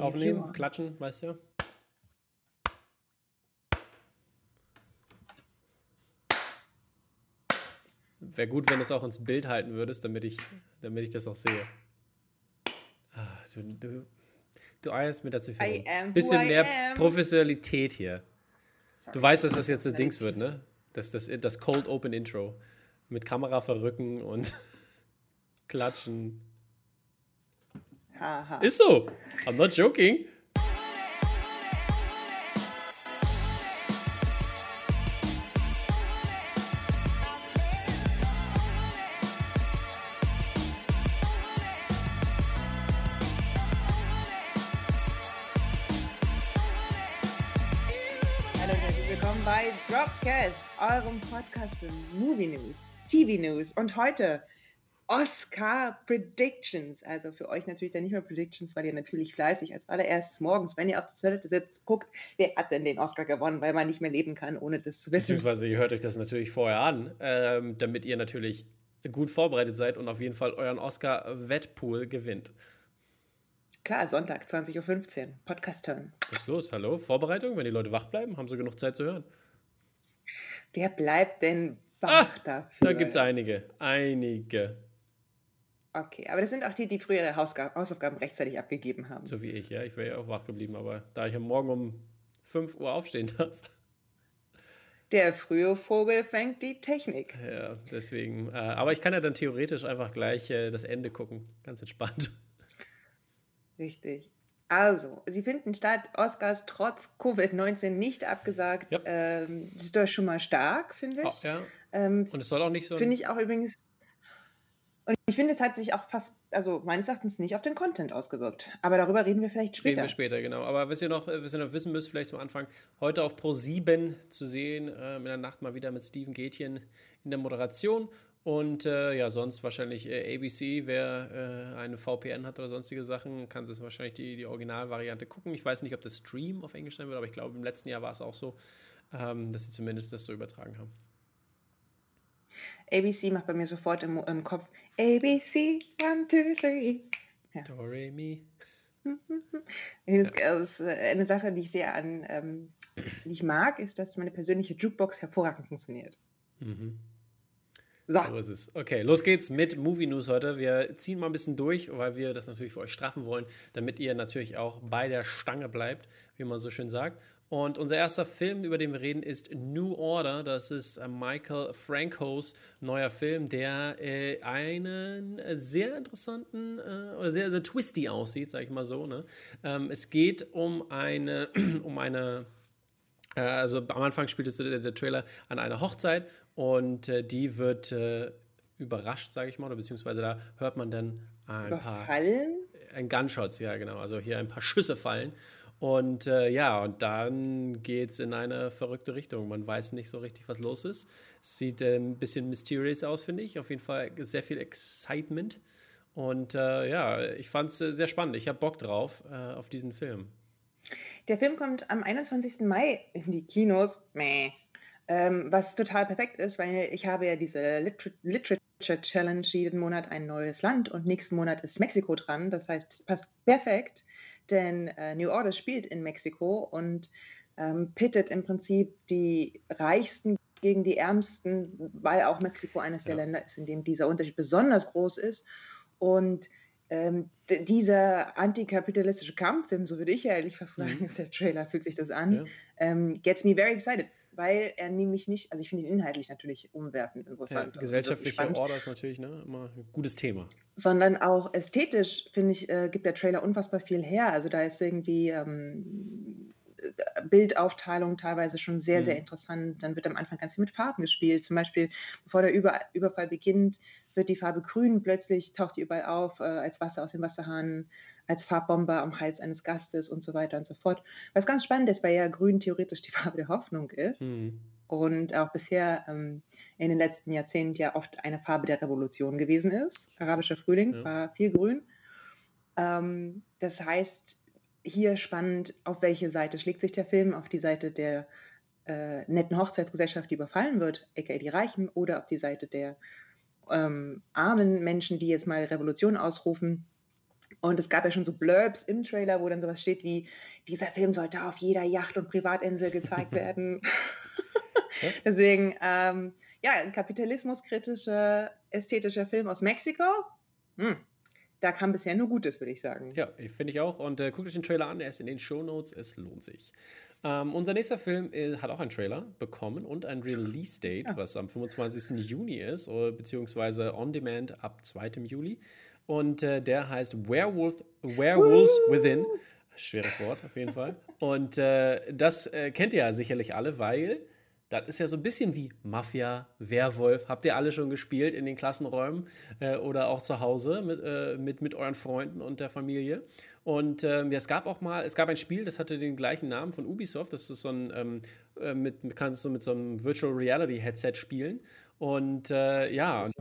aufnehmen, klatschen, weißt du? Wäre gut, wenn du es auch ins Bild halten würdest, damit ich, damit ich das auch sehe. Ah, du, du, du eierst mir dazu viel. Ein bisschen mehr Professionalität hier. Sorry. Du weißt, dass das jetzt das Dings wird, ne? Das, das, das Cold Open Intro. Mit Kamera verrücken und klatschen. Haha. Ist so. I'm not joking. Dropcast, eurem Podcast für Movie News, TV News und heute Oscar Predictions. Also für euch natürlich dann nicht mehr Predictions, weil ihr natürlich fleißig als allererstes morgens, wenn ihr auf der Toilette sitzt, guckt, wer hat denn den Oscar gewonnen, weil man nicht mehr leben kann, ohne das zu wissen. Beziehungsweise ihr hört euch das natürlich vorher an, ähm, damit ihr natürlich gut vorbereitet seid und auf jeden Fall euren Oscar-Wettpool gewinnt. Klar, Sonntag, 20.15 Uhr, Podcast-Turn. Was ist los? Hallo? Vorbereitung? Wenn die Leute wach bleiben, haben sie genug Zeit zu hören. Wer bleibt denn wach Ach, dafür? Da gibt es einige. Einige. Okay, aber das sind auch die, die früher ihre Hausaufgaben rechtzeitig abgegeben haben. So wie ich, ja. Ich wäre ja auch wach geblieben, aber da ich am Morgen um 5 Uhr aufstehen darf. Der frühe Vogel fängt die Technik. Ja, deswegen. Äh, aber ich kann ja dann theoretisch einfach gleich äh, das Ende gucken. Ganz entspannt. Richtig. Also, sie finden statt, Oscars trotz Covid-19 nicht abgesagt. Ja. Ähm, das ist doch schon mal stark, finde ich. Oh, ja. Ähm, und es soll auch nicht so. Finde ich auch übrigens. Und ich finde, es hat sich auch fast, also meines Erachtens nicht auf den Content ausgewirkt. Aber darüber reden wir vielleicht später. Reden wir später, genau. Aber was ihr noch, was ihr noch wissen müsst, vielleicht zum Anfang, heute auf Pro 7 zu sehen, äh, in der Nacht mal wieder mit Steven Gätjen in der Moderation. Und äh, ja, sonst wahrscheinlich äh, ABC, wer äh, eine VPN hat oder sonstige Sachen, kann sich wahrscheinlich die, die Originalvariante gucken. Ich weiß nicht, ob das Stream auf Englisch sein wird, aber ich glaube, im letzten Jahr war es auch so, ähm, dass sie zumindest das so übertragen haben. ABC macht bei mir sofort im, im Kopf ABC, 1, 2, 3. Ja. Do, re, mi. Das ist äh, eine Sache, die ich sehr an, ähm, die ich mag, ist, dass meine persönliche Jukebox hervorragend funktioniert. Mhm. So. so ist es. Okay, los geht's mit Movie News heute. Wir ziehen mal ein bisschen durch, weil wir das natürlich für euch straffen wollen, damit ihr natürlich auch bei der Stange bleibt, wie man so schön sagt. Und unser erster Film, über den wir reden, ist New Order. Das ist äh, Michael Francos neuer Film, der äh, einen sehr interessanten, äh, sehr, sehr twisty aussieht, sag ich mal so. Ne? Ähm, es geht um eine, um eine äh, also am Anfang spielt es der, der, Trailer an einer Hochzeit und äh, die wird äh, überrascht, sage ich mal, oder beziehungsweise da hört man dann ein Überfallen? paar. Ein Gunshots, ja, genau. Also hier ein paar Schüsse fallen. Und äh, ja, und dann geht es in eine verrückte Richtung. Man weiß nicht so richtig, was los ist. Sieht äh, ein bisschen mysterious aus, finde ich. Auf jeden Fall sehr viel Excitement. Und äh, ja, ich fand es äh, sehr spannend. Ich habe Bock drauf, äh, auf diesen Film. Der Film kommt am 21. Mai in die Kinos. Mäh. Ähm, was total perfekt ist, weil ich habe ja diese Liter Literature Challenge jeden Monat ein neues Land und nächsten Monat ist Mexiko dran. Das heißt, es passt perfekt, denn äh, New Order spielt in Mexiko und ähm, pittet im Prinzip die Reichsten gegen die Ärmsten, weil auch Mexiko eines ja. der Länder ist, in dem dieser Unterschied besonders groß ist. Und ähm, dieser antikapitalistische Kampffilm, so würde ich ja ehrlich fast sagen, mhm. ist der Trailer, fühlt sich das an, ja. ähm, gets me very excited weil er nämlich nicht, also ich finde ihn inhaltlich natürlich umwerfend interessant. Ja, gesellschaftliche also Order ist natürlich ne, immer ein gutes Thema. Sondern auch ästhetisch, finde ich, äh, gibt der Trailer unfassbar viel her. Also da ist irgendwie ähm, Bildaufteilung teilweise schon sehr, mhm. sehr interessant. Dann wird am Anfang ganz viel mit Farben gespielt. Zum Beispiel, bevor der Über Überfall beginnt, wird die Farbe grün, plötzlich taucht die überall auf, äh, als Wasser aus dem Wasserhahn als Farbbombe am Hals eines Gastes und so weiter und so fort. Was ganz spannend ist, weil ja grün theoretisch die Farbe der Hoffnung ist. Mhm. Und auch bisher ähm, in den letzten Jahrzehnten ja oft eine Farbe der Revolution gewesen ist. Arabischer Frühling ja. war viel grün. Ähm, das heißt, hier spannend, auf welche Seite schlägt sich der Film? Auf die Seite der äh, netten Hochzeitsgesellschaft, die überfallen wird, aka die Reichen, oder auf die Seite der ähm, armen Menschen, die jetzt mal Revolution ausrufen Und es gab ja schon so Blurbs im Trailer, wo dann sowas steht wie, dieser Film sollte auf jeder Yacht und Privatinsel gezeigt werden. Deswegen, ähm, ja, ein kapitalismuskritischer, ästhetischer Film aus Mexiko. Hm. Da kam bisher nur Gutes, würde ich sagen. Ja, finde ich auch. Und äh, guckt euch den Trailer an, er ist in den Show Notes, es lohnt sich. Ähm, unser nächster Film äh, hat auch einen Trailer bekommen und ein Release-Date, ja. was am 25. Juni ist, oder, beziehungsweise On Demand ab 2. Juli. Und äh, der heißt Werewolf, Werewolves Within. Schweres Wort, auf jeden Fall. Und äh, das äh, kennt ihr ja sicherlich alle, weil das ist ja so ein bisschen wie Mafia, Werwolf. Habt ihr alle schon gespielt in den Klassenräumen äh, oder auch zu Hause mit, äh, mit, mit euren Freunden und der Familie? Und ähm, ja, es gab auch mal, es gab ein Spiel, das hatte den gleichen Namen von Ubisoft. Das ist so ein, ähm, äh, mit, kannst du mit so einem Virtual Reality Headset spielen. Und äh, ja, und,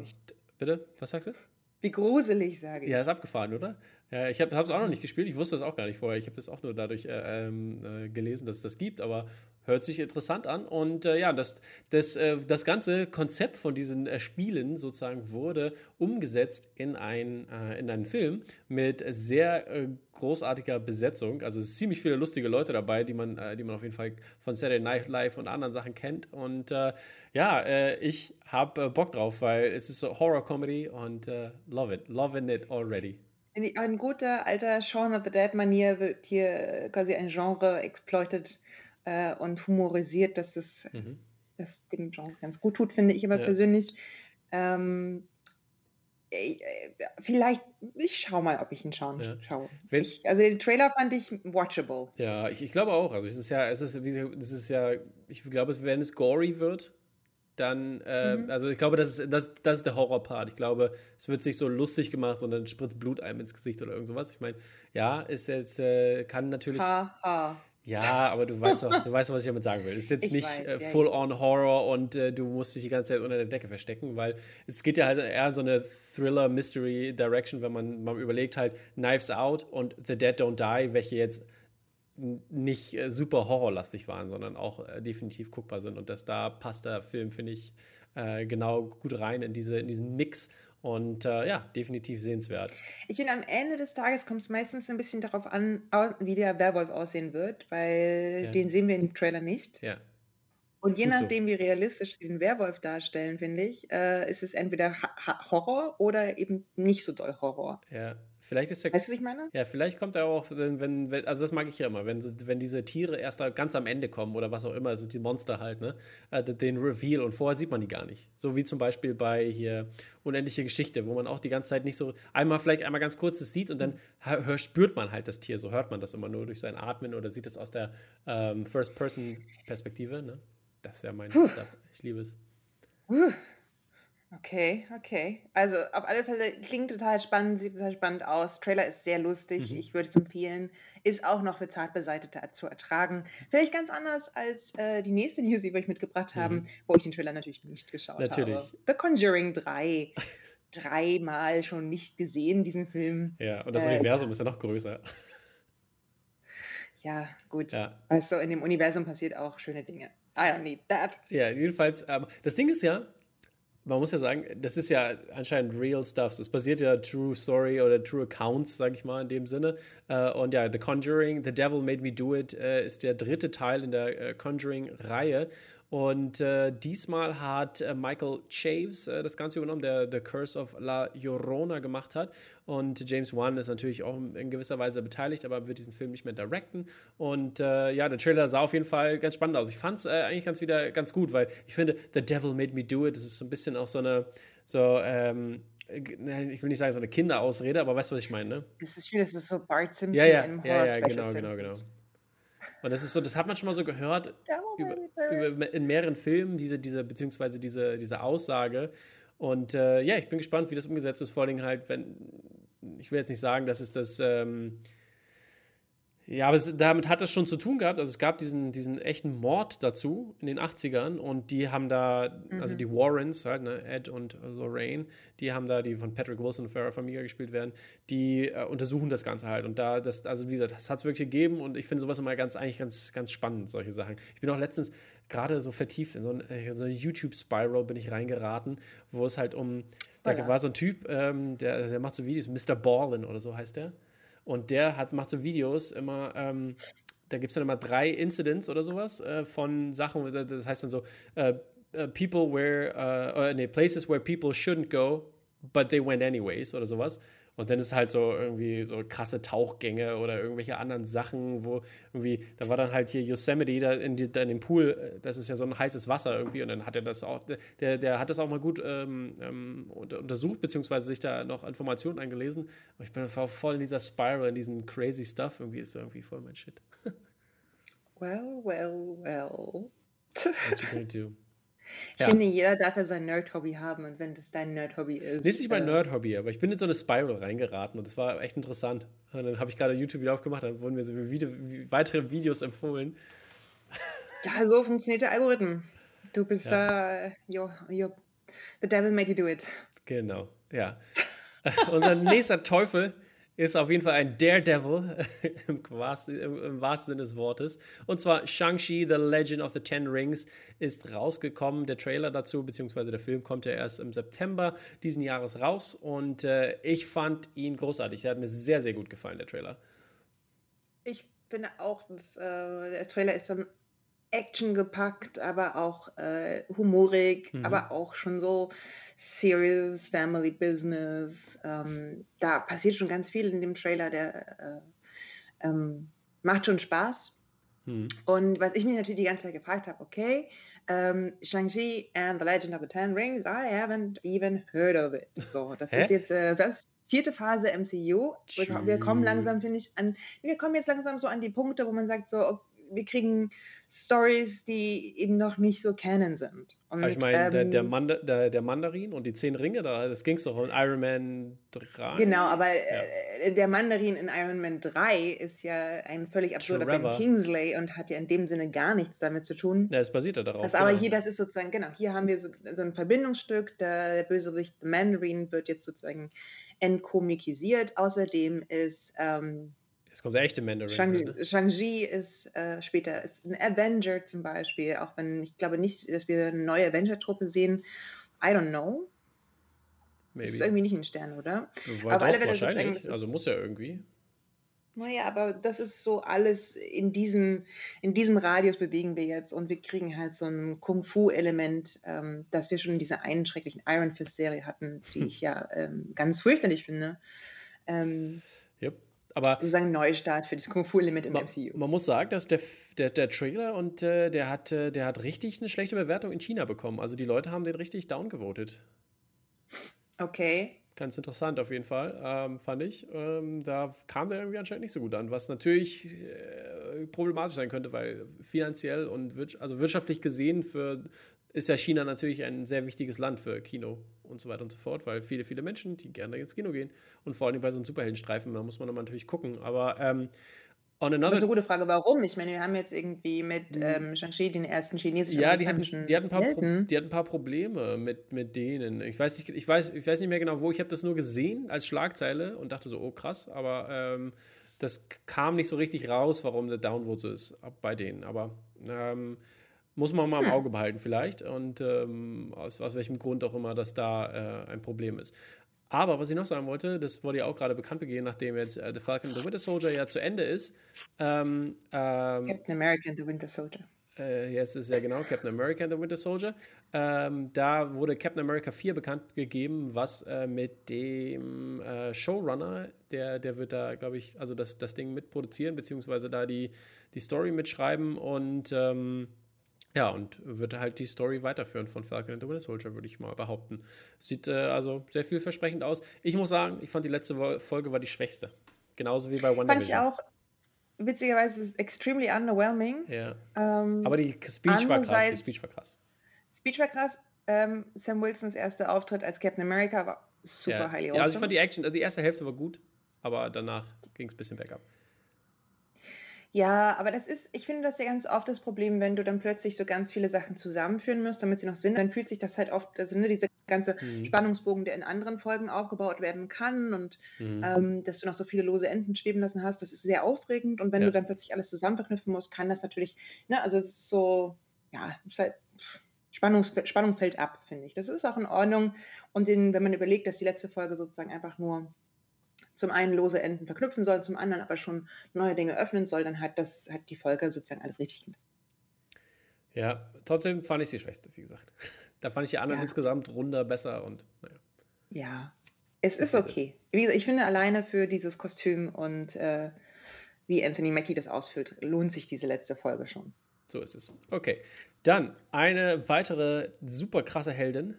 bitte, was sagst du? Wie gruselig, sage ich. Ja, ist abgefahren, oder? Ja, ich habe es auch noch nicht gespielt. Ich wusste das auch gar nicht vorher. Ich habe das auch nur dadurch äh, ähm, äh, gelesen, dass es das gibt. Aber hört sich interessant an. Und äh, ja, das, das, äh, das ganze Konzept von diesen äh, Spielen sozusagen wurde umgesetzt in, ein, äh, in einen Film mit sehr großartiger Besetzung. Also ziemlich viele lustige Leute dabei, die man, die man auf jeden Fall von Saturday Night Live und anderen Sachen kennt. Und ja, ich habe Bock drauf, weil es ist so Horror-Comedy und love it. Loving it already. In ein guter alter Shaun of the Dead-Manier wird hier quasi ein Genre exploited äh, und humorisiert, dass es mhm. das dem Genre ganz gut tut, finde ich aber ja. persönlich. Ähm, äh, vielleicht, ich schau mal, ob ich ihn schauen ja. schaue. Ich, also den Trailer fand ich watchable. Ja, ich, ich glaube auch. Also es ist ja, es ist, es ist ja, ich glaube, wenn es gory wird, dann, äh, mhm. also ich glaube, das ist, das, das ist der Horrorpart. Ich glaube, es wird sich so lustig gemacht und dann spritzt Blut einem ins Gesicht oder irgend sowas. Ich meine, ja, ist jetzt, äh, kann natürlich. Ha, ha. Ja, aber du weißt doch, du weißt doch, was ich damit sagen will. Es ist jetzt ich nicht weiß, äh, full-on Horror und äh, du musst dich die ganze Zeit unter der Decke verstecken, weil es geht ja halt eher so eine Thriller-Mystery-Direction, wenn man, man überlegt halt Knives Out und The Dead Don't Die, welche jetzt nicht äh, super horrorlastig waren, sondern auch äh, definitiv guckbar sind. Und das da passt der Film, finde ich, äh, genau gut rein in, diese, in diesen Mix. Und äh, ja, definitiv sehenswert. Ich finde, am Ende des Tages kommt es meistens ein bisschen darauf an, wie der Werwolf aussehen wird, weil ja. den sehen wir im Trailer nicht. Ja. Und je Gut nachdem, so. wie realistisch sie den Werwolf darstellen, finde ich, äh, ist es entweder ha Horror oder eben nicht so doll Horror. Ja, Vielleicht ist der. Weißt du, was ich meine? Ja, vielleicht kommt er auch, wenn, wenn, also das mag ich ja immer, wenn, wenn diese Tiere erst ganz am Ende kommen oder was auch immer, also die Monster halt, ne? Äh, den Reveal und vorher sieht man die gar nicht. So wie zum Beispiel bei hier Unendliche Geschichte, wo man auch die ganze Zeit nicht so einmal vielleicht einmal ganz kurz das sieht und dann hör, spürt man halt das Tier, so hört man das immer nur durch sein Atmen oder sieht es aus der ähm, First-Person-Perspektive, ne? Das ist ja mein Stuff. Ich liebe es. Uh. Okay, okay. Also auf alle Fälle klingt total spannend, sieht total spannend aus. Trailer ist sehr lustig, Mhm. ich würde es empfehlen. Ist auch noch für Zartbeseitete zu ertragen. Vielleicht ganz anders als äh, die nächste News, die wir euch mitgebracht haben, Mhm. wo ich den Trailer natürlich nicht geschaut Natürlich. habe. The Conjuring 3. Dreimal schon nicht gesehen, diesen Film. Ja, und das Äh, Universum ist ja noch größer. ja, gut. Ja. Also in dem Universum passiert auch schöne Dinge. I don't need that. Ja, jedenfalls, ähm, das Ding ist ja, man muss ja sagen, das ist ja anscheinend real stuff. Es basiert ja True Story oder True Accounts, sag ich mal in dem Sinne. Äh, und ja, The Conjuring, The Devil Made Me Do It äh, ist der dritte Teil in der äh, Conjuring-Reihe. Und äh, diesmal hat äh, Michael Chaves äh, das Ganze übernommen, der The Curse of La Llorona gemacht hat. Und James Wan ist natürlich auch in gewisser Weise beteiligt, aber wird diesen Film nicht mehr directen. Und äh, ja, der Trailer sah auf jeden Fall ganz spannend aus. Ich fand es äh, eigentlich ganz wieder ganz gut, weil ich finde, The Devil Made Me Do It, das ist so ein bisschen auch so eine, so, ähm, ich will nicht sagen so eine Kinderausrede, aber weißt du, was ich meine, ne? Das ist, das ist so Bart Simpson ja, ja, im Horror Ja, ja, genau, genau, genau. Und das ist so, das hat man schon mal so gehört über, über, in mehreren Filmen, diese, diese, beziehungsweise diese, diese Aussage. Und äh, ja, ich bin gespannt, wie das umgesetzt ist. Vor allem halt, wenn, ich will jetzt nicht sagen, dass es das ähm, ja, aber es, damit hat das schon zu tun gehabt. Also es gab diesen, diesen echten Mord dazu in den 80ern und die haben da, mhm. also die Warrens, halt, ne, Ed und Lorraine, die haben da, die von Patrick Wilson und Farrah Famiga gespielt werden, die äh, untersuchen das Ganze halt. Und da, das, also wie gesagt, das hat es wirklich gegeben und ich finde sowas immer ganz, eigentlich ganz, ganz spannend, solche Sachen. Ich bin auch letztens gerade so vertieft in so, ein, äh, so eine YouTube-Spiral bin ich reingeraten, wo es halt um, da war so ein Typ, ähm, der, der macht so Videos, Mr. Ballin oder so heißt der. Und der hat, macht so Videos immer, ähm, da gibt es dann immer drei Incidents oder sowas äh, von Sachen, das heißt dann so, äh, uh, people where, uh, nee, places where people shouldn't go, but they went anyways oder sowas. Und dann ist halt so irgendwie so krasse Tauchgänge oder irgendwelche anderen Sachen, wo irgendwie, da war dann halt hier Yosemite da in, die, da in dem Pool, äh, das ist ja so ein heißes Wasser irgendwie und dann hat er das auch, der, der hat das auch mal gut ähm, ähm, untersucht, beziehungsweise sich da noch Informationen eingelesen. Und ich bin voll in dieser Spiral, in diesem crazy Stuff, irgendwie ist irgendwie voll mein Shit. well, well, well. What you gonna do? Ich ja. finde, jeder darf ja sein Nerd-Hobby haben und wenn das dein Nerd-Hobby ist. Das ist nicht mein äh, Nerd-Hobby, aber ich bin in so eine Spiral reingeraten und das war echt interessant. Und dann habe ich gerade YouTube wieder aufgemacht, dann wurden mir so Video, weitere Videos empfohlen. Ja, so funktioniert der Algorithmus. Du bist da, ja. uh, you're, you're, the devil made you do it. Genau, ja. Unser nächster Teufel ist auf jeden Fall ein Daredevil im, wahrsten, im wahrsten Sinne des Wortes. Und zwar Shang-Chi, The Legend of the Ten Rings, ist rausgekommen. Der Trailer dazu, beziehungsweise der Film, kommt ja erst im September diesen Jahres raus. Und äh, ich fand ihn großartig. Der hat mir sehr, sehr gut gefallen, der Trailer. Ich finde auch, dass, äh, der Trailer ist dann Action gepackt, aber auch äh, humorig, mhm. aber auch schon so serious Family Business. Ähm, da passiert schon ganz viel in dem Trailer, der äh, ähm, macht schon Spaß. Mhm. Und was ich mich natürlich die ganze Zeit gefragt habe, okay, ähm, Shang-Chi and the Legend of the Ten Rings, I haven't even heard of it. So, das ist jetzt äh, das vierte Phase MCU. Wir, wir kommen langsam, finde ich, an, wir kommen jetzt langsam so an die Punkte, wo man sagt, so, wir kriegen Stories, die eben noch nicht so canon sind. Und, ich meine, ähm, der, der, Manda der, der, Mandarin und die zehn Ringe, da, das ging es doch in Iron Man 3. Genau, aber ja. äh, der Mandarin in Iron Man 3 ist ja ein völlig absurder Ben Kingsley und hat ja in dem Sinne gar nichts damit zu tun. Ja, es basiert ja darauf. Das, aber genau. hier, das ist sozusagen, genau, hier haben wir so, so ein Verbindungsstück, der, der Bösewicht The Mandarin wird jetzt sozusagen entkomikisiert. Außerdem ist ähm, Jetzt kommt der echte Mandarin. Shang-Chi? Shang ist äh, später ist ein Avenger zum Beispiel, auch wenn ich glaube nicht, dass wir eine neue Avenger-Truppe sehen. I don't know. Maybe. Ist irgendwie nicht ein Stern, oder? Weil aber alle wahrscheinlich. also muss ja irgendwie. Naja, aber das ist so alles in diesem, in diesem Radius bewegen wir jetzt und wir kriegen halt so ein Kung-Fu-Element, ähm, das wir schon in dieser einen schrecklichen Iron Fist-Serie hatten, die ich ja ähm, ganz fürchterlich finde. Ähm, yep. Aber sozusagen Neustart für das Kung Fu Element im man, MCU. Man muss sagen, dass der, der, der Trailer und äh, der hat äh, der hat richtig eine schlechte Bewertung in China bekommen. Also die Leute haben den richtig downgevotet. Okay. Ganz interessant auf jeden Fall, ähm, fand ich. Ähm, da kam der irgendwie anscheinend nicht so gut an, was natürlich äh, problematisch sein könnte, weil finanziell und wir also wirtschaftlich gesehen für ist ja China natürlich ein sehr wichtiges Land für Kino und so weiter und so fort, weil viele, viele Menschen, die gerne ins Kino gehen und vor allem bei so einem Superheldenstreifen, da muss man natürlich gucken. Aber ähm, on another. Das ist eine gute Frage, warum? Ich meine, wir haben jetzt irgendwie mit hm. ähm, Shang-Chi den ersten chinesischen Ja, die hatten, die, hatten ein paar Pro, die hatten ein paar Probleme mit, mit denen. Ich weiß, nicht, ich, weiß, ich weiß nicht mehr genau, wo. Ich habe das nur gesehen als Schlagzeile und dachte so, oh krass, aber ähm, das kam nicht so richtig raus, warum der Downvote so ist bei denen. Aber ähm, muss man mal im hm. Auge behalten vielleicht und ähm, aus, aus, welchem Grund auch immer das da äh, ein Problem ist. Aber was ich noch sagen wollte, das wurde ja auch gerade bekannt gegeben, nachdem jetzt äh, The Falcon and the Winter Soldier ja zu Ende ist. Ähm, ähm, Captain America and the Winter Soldier. Äh, jetzt ist ja genau Captain America and the Winter Soldier. Ähm, da wurde Captain America 4 bekannt gegeben, was äh, mit dem äh, Showrunner, der, der wird da, glaube ich, also das, das Ding mitproduzieren, beziehungsweise da die, die Story mitschreiben und ähm, ja, und wird halt die Story weiterführen von Falcon and the Winter Soldier, würde ich mal behaupten. Sieht äh, also sehr vielversprechend aus. Ich muss sagen, ich fand die letzte Folge war die schwächste. Genauso wie bei Wonder Fand ich auch. Witzigerweise ist extremely underwhelming. Ja. Ähm, Aber die Speech war krass. Die Speech war krass. Speech war krass. Ähm, Sam Wilsons erster Auftritt als Captain America war super ja. highly awesome. Ja, also ich fand die Action, also die erste Hälfte war gut, aber danach ging es ein bisschen bergab. Ja, aber das ist ich finde das ja ganz oft das Problem, wenn du dann plötzlich so ganz viele Sachen zusammenführen musst, damit sie noch Sinn dann fühlt sich das halt oft also, ne, dieser ganze Mhm. Spannungsbogen, der in anderen Folgen aufgebaut werden kann und, Mhm. ähm, dass du noch so viele lose Enden schweben lassen hast, das ist sehr aufregend und wenn du dann plötzlich alles zusammen verknüpfen musst, kann das natürlich ne, also es ist so ja, es ist halt Spannungs Spannung fällt ab, finde ich. Das ist auch in Ordnung und den wenn man überlegt, dass die letzte Folge sozusagen einfach nur zum einen lose Enden verknüpfen soll, zum anderen aber schon neue Dinge öffnen soll, dann hat das hat die Folge sozusagen alles richtig gemacht. Ja, trotzdem fand ich sie schwächste, wie gesagt. Da fand ich die anderen ja. insgesamt runder besser und naja. Ja, es ist, ist okay. Wie gesagt, ich finde alleine für dieses Kostüm und äh, wie Anthony Mackie das ausfüllt, lohnt sich diese letzte Folge schon. So ist es. Okay. Dann eine weitere super krasse Heldin,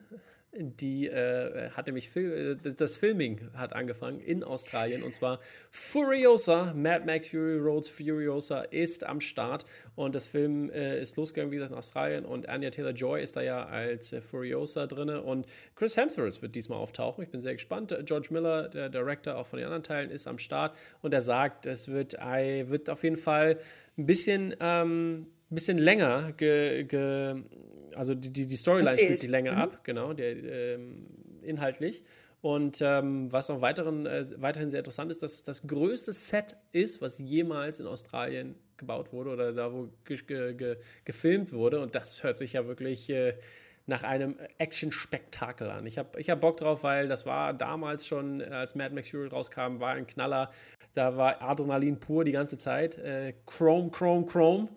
die äh, hat nämlich Fil äh, das Filming hat angefangen in Australien und zwar Furiosa, Mad Max Fury Roads Furiosa ist am Start und das Film äh, ist losgegangen, wie gesagt, in Australien und Anya Taylor-Joy ist da ja als äh, Furiosa drin und Chris Hemsworth wird diesmal auftauchen. Ich bin sehr gespannt. George Miller, der Director auch von den anderen Teilen, ist am Start und er sagt, es wird, wird auf jeden Fall ein bisschen ähm, bisschen länger ge, ge, also die, die, die Storyline Erzählt. spielt sich länger mhm. ab, genau, der, ähm, inhaltlich. Und ähm, was auch weiteren, äh, weiterhin sehr interessant ist, dass es das größte Set ist, was jemals in Australien gebaut wurde oder da, wo ge ge gefilmt wurde. Und das hört sich ja wirklich äh, nach einem Action-Spektakel an. Ich habe ich hab Bock drauf, weil das war damals schon, als Mad Max Fury rauskam, war ein Knaller. Da war Adrenalin pur die ganze Zeit. Äh, Chrome, Chrome, Chrome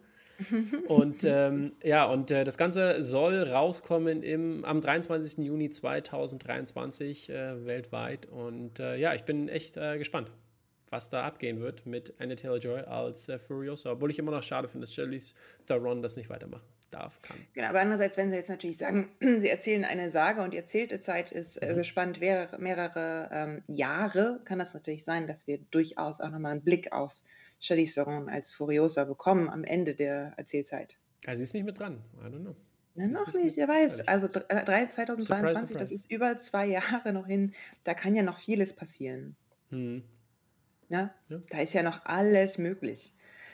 und ähm, ja, und äh, das Ganze soll rauskommen im, am 23. Juni 2023 äh, weltweit. Und äh, ja, ich bin echt äh, gespannt, was da abgehen wird mit Anna Taylor-Joy als äh, Furiosa. Obwohl ich immer noch schade finde, dass Charlize Theron das nicht weitermachen darf, kann. Genau, aber andererseits, wenn Sie jetzt natürlich sagen, Sie erzählen eine Sage und die erzählte Zeit ist äh, mhm. gespannt, mehrere, mehrere ähm, Jahre, kann das natürlich sein, dass wir durchaus auch nochmal einen Blick auf Charlize Theron als Furiosa bekommen am Ende der Erzählzeit. Also sie ist nicht mit dran. I don't know. Na, noch nicht, nicht wer weiß. Also 3, 2022, surprise, surprise. das ist über zwei Jahre noch hin. Da kann ja noch vieles passieren. Hm. Ja? ja? Da ist ja noch alles möglich.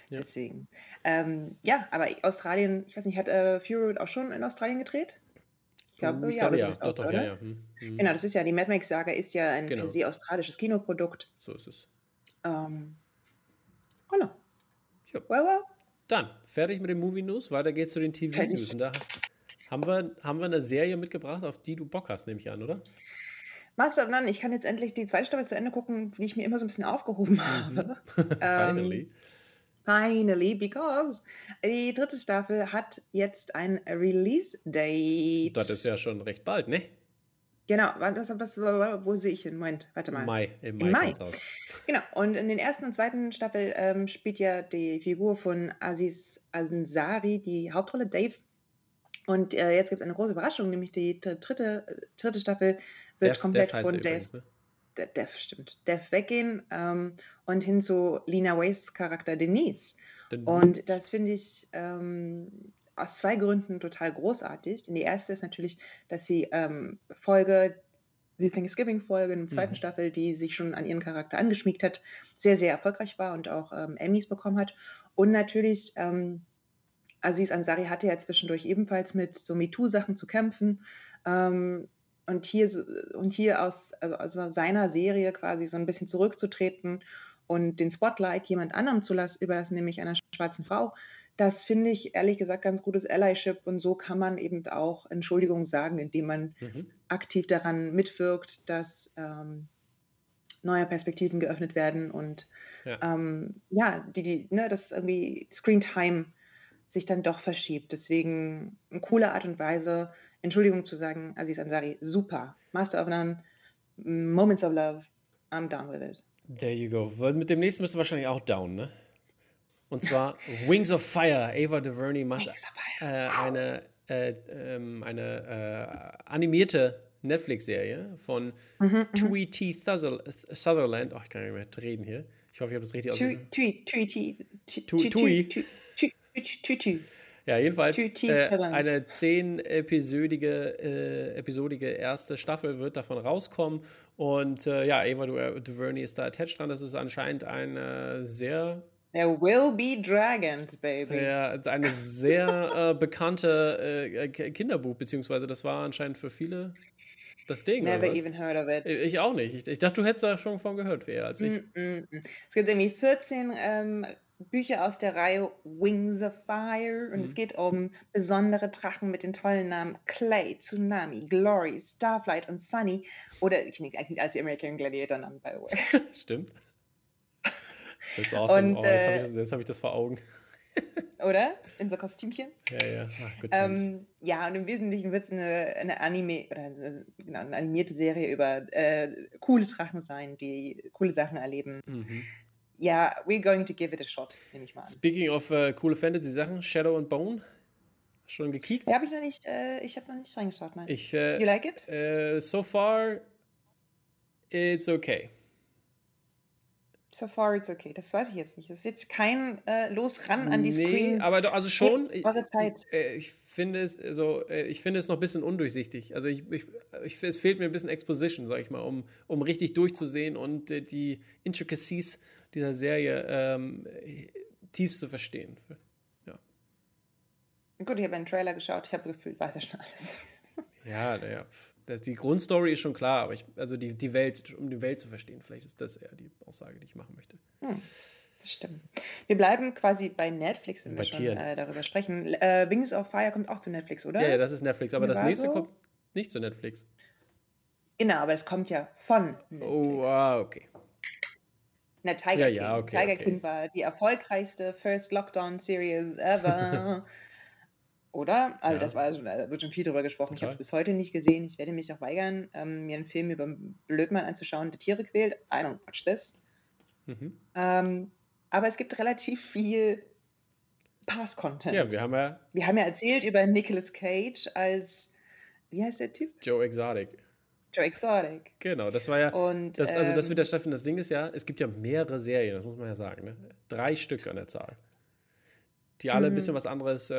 Ja. Deswegen. Ähm, ja, aber Australien, ich weiß nicht, hat äh, Fury Road auch schon in Australien gedreht? Ich glaube, ich ja, glaube, ja. Doch, doch, ja, ja. Hm. Hm. Genau, das ist ja, die Mad Max-Saga ist ja ein genau. sehr australisches Kinoprodukt. So ist es. Ähm, Genau. Ja. Well, well. Dann, fertig mit den Movie News. Weiter geht's zu den TV News. Da haben wir, haben wir eine Serie mitgebracht, auf die du Bock hast, nehme ich an, oder? Master of None, ich kann jetzt endlich die zweite Staffel zu Ende gucken, die ich mir immer so ein bisschen aufgehoben mhm. habe. Finally. Um, finally, because die dritte Staffel hat jetzt ein Release-Date. Das ist ja schon recht bald, ne? Genau, was, was, wo sehe ich hin? Moment, warte mal. Mai, im Mai. Im Mai. Genau, und in den ersten und zweiten Staffel ähm, spielt ja die Figur von Aziz Ansari die Hauptrolle Dave. Und äh, jetzt gibt es eine große Überraschung, nämlich die dritte, dritte Staffel wird Def, komplett Def von Dave. Übrigens, ne? Def, stimmt. Def weggehen ähm, und hin zu Lina Wastes Charakter Denise. Denise. Und das finde ich ähm, aus zwei Gründen total großartig. Und die erste ist natürlich, dass sie ähm, Folge, die Thanksgiving-Folge in der zweiten mhm. Staffel, die sich schon an ihren Charakter angeschmiegt hat, sehr, sehr erfolgreich war und auch ähm, Emmys bekommen hat. Und natürlich, ähm, Aziz Ansari hatte ja zwischendurch ebenfalls mit so MeToo-Sachen zu kämpfen. Ähm, und hier, und hier aus, also aus seiner Serie quasi so ein bisschen zurückzutreten und den Spotlight jemand anderem zu lassen, überlassen, nämlich einer schwarzen Frau, das finde ich ehrlich gesagt ganz gutes Allyship und so kann man eben auch Entschuldigung sagen, indem man mhm. aktiv daran mitwirkt, dass ähm, neue Perspektiven geöffnet werden und ja, ähm, ja die, die, ne, dass irgendwie Screen Time sich dann doch verschiebt. Deswegen eine coole Art und Weise, Entschuldigung zu sagen, Aziz Ansari, super. Master of None, Moments of Love, I'm down with it. There you go. Mit dem nächsten bist du wahrscheinlich auch down, ne? Und zwar Wings of Fire. Ava DuVernay macht äh, eine, äh, ähm, eine äh, animierte Netflix-Serie von mhm, mhm. Tui T. Sutherland. Ach, ich kann nicht mehr reden hier. Ich hoffe, ich habe das richtig ausgesprochen. Tui, Tui. Ja, jedenfalls äh, eine zehn-episodige äh, episodige erste Staffel wird davon rauskommen. Und äh, ja, Ava DuVernay ist da attached dran. Das ist anscheinend eine sehr There will be dragons, baby. Ja, eine sehr äh, bekannte äh, Kinderbuch, beziehungsweise das war anscheinend für viele das Ding. Never even heard of it. Ich auch nicht. Ich, ich, dachte, du hättest da schon von gehört, wer als ich. Mm, mm, mm. Es gibt irgendwie 14 ähm, Bücher aus der Reihe Wings of Fire und mhm. es geht um besondere Drachen mit den tollen Namen Clay, Tsunami, Glory, Starflight und Sunny. Oder ich finde eigentlich als wie American Gladiator Namen, by the way. Stimmt. Das ist awesome. Und, oh, jetzt habe ich, hab ich das vor Augen. Oder? In so Kostümchen. Ja, ja. Ach, ähm, ja, und im Wesentlichen wird es eine, eine Anime oder eine, genau, eine animierte Serie über äh, coole Drachen sein, die coole Sachen erleben. Mhm. Ja, we're going to give it a shot, nehme ich mal an. Speaking of uh, coole Fantasy-Sachen, Shadow and Bone. Schon gekickt? Ja, habe ich noch nicht, äh, ich habe noch nicht reingeschaut, nein. Ich, äh, you like it? So far, it's okay. So far it's okay. Das weiß ich jetzt nicht. Das ist jetzt kein äh, Los ran an die nee, Screens. aber doch, also schon. Ich, Zeit. Ich, äh, ich, finde es also, ich finde es noch ein bisschen undurchsichtig. Also ich, ich, ich, es fehlt mir ein bisschen Exposition, sag ich mal, um, um richtig durchzusehen und äh, die Intricacies dieser Serie ähm, tief zu verstehen. Ja. Gut, ich habe einen Trailer geschaut, ich habe gefühlt, weiß ja schon alles. Ja, naja. Die Grundstory ist schon klar, aber ich, also die, die Welt, um die Welt zu verstehen, vielleicht ist das eher die Aussage, die ich machen möchte. Hm, das stimmt. Wir bleiben quasi bei Netflix, wenn bei wir schon äh, darüber sprechen. Äh, Wings of Fire kommt auch zu Netflix, oder? Ja, ja das ist Netflix, aber das nächste kommt nicht zu Netflix. Genau, aber es kommt ja von oh, Netflix. Oh, ah, okay. Na, Tiger ja, King. Ja, okay, Tiger okay. King war die erfolgreichste First Lockdown Series ever. Oder? Also ja. das war schon, da wird schon viel drüber gesprochen. Total. Ich habe es bis heute nicht gesehen. Ich werde mich auch weigern, ähm, mir einen Film über Blödmann anzuschauen, der Tiere quält. I don't watch this. Mhm. Ähm, aber es gibt relativ viel Pass-Content. Ja, wir haben ja. Wir haben ja erzählt über Nicolas Cage als, wie heißt der Typ? Joe Exotic. Joe Exotic. Genau, das war ja. Und, das, also, das wird der Steffen. Das Ding ist ja, es gibt ja mehrere Serien, das muss man ja sagen. Ne? Drei Stück an der Zahl die alle mhm. ein bisschen was anderes, äh,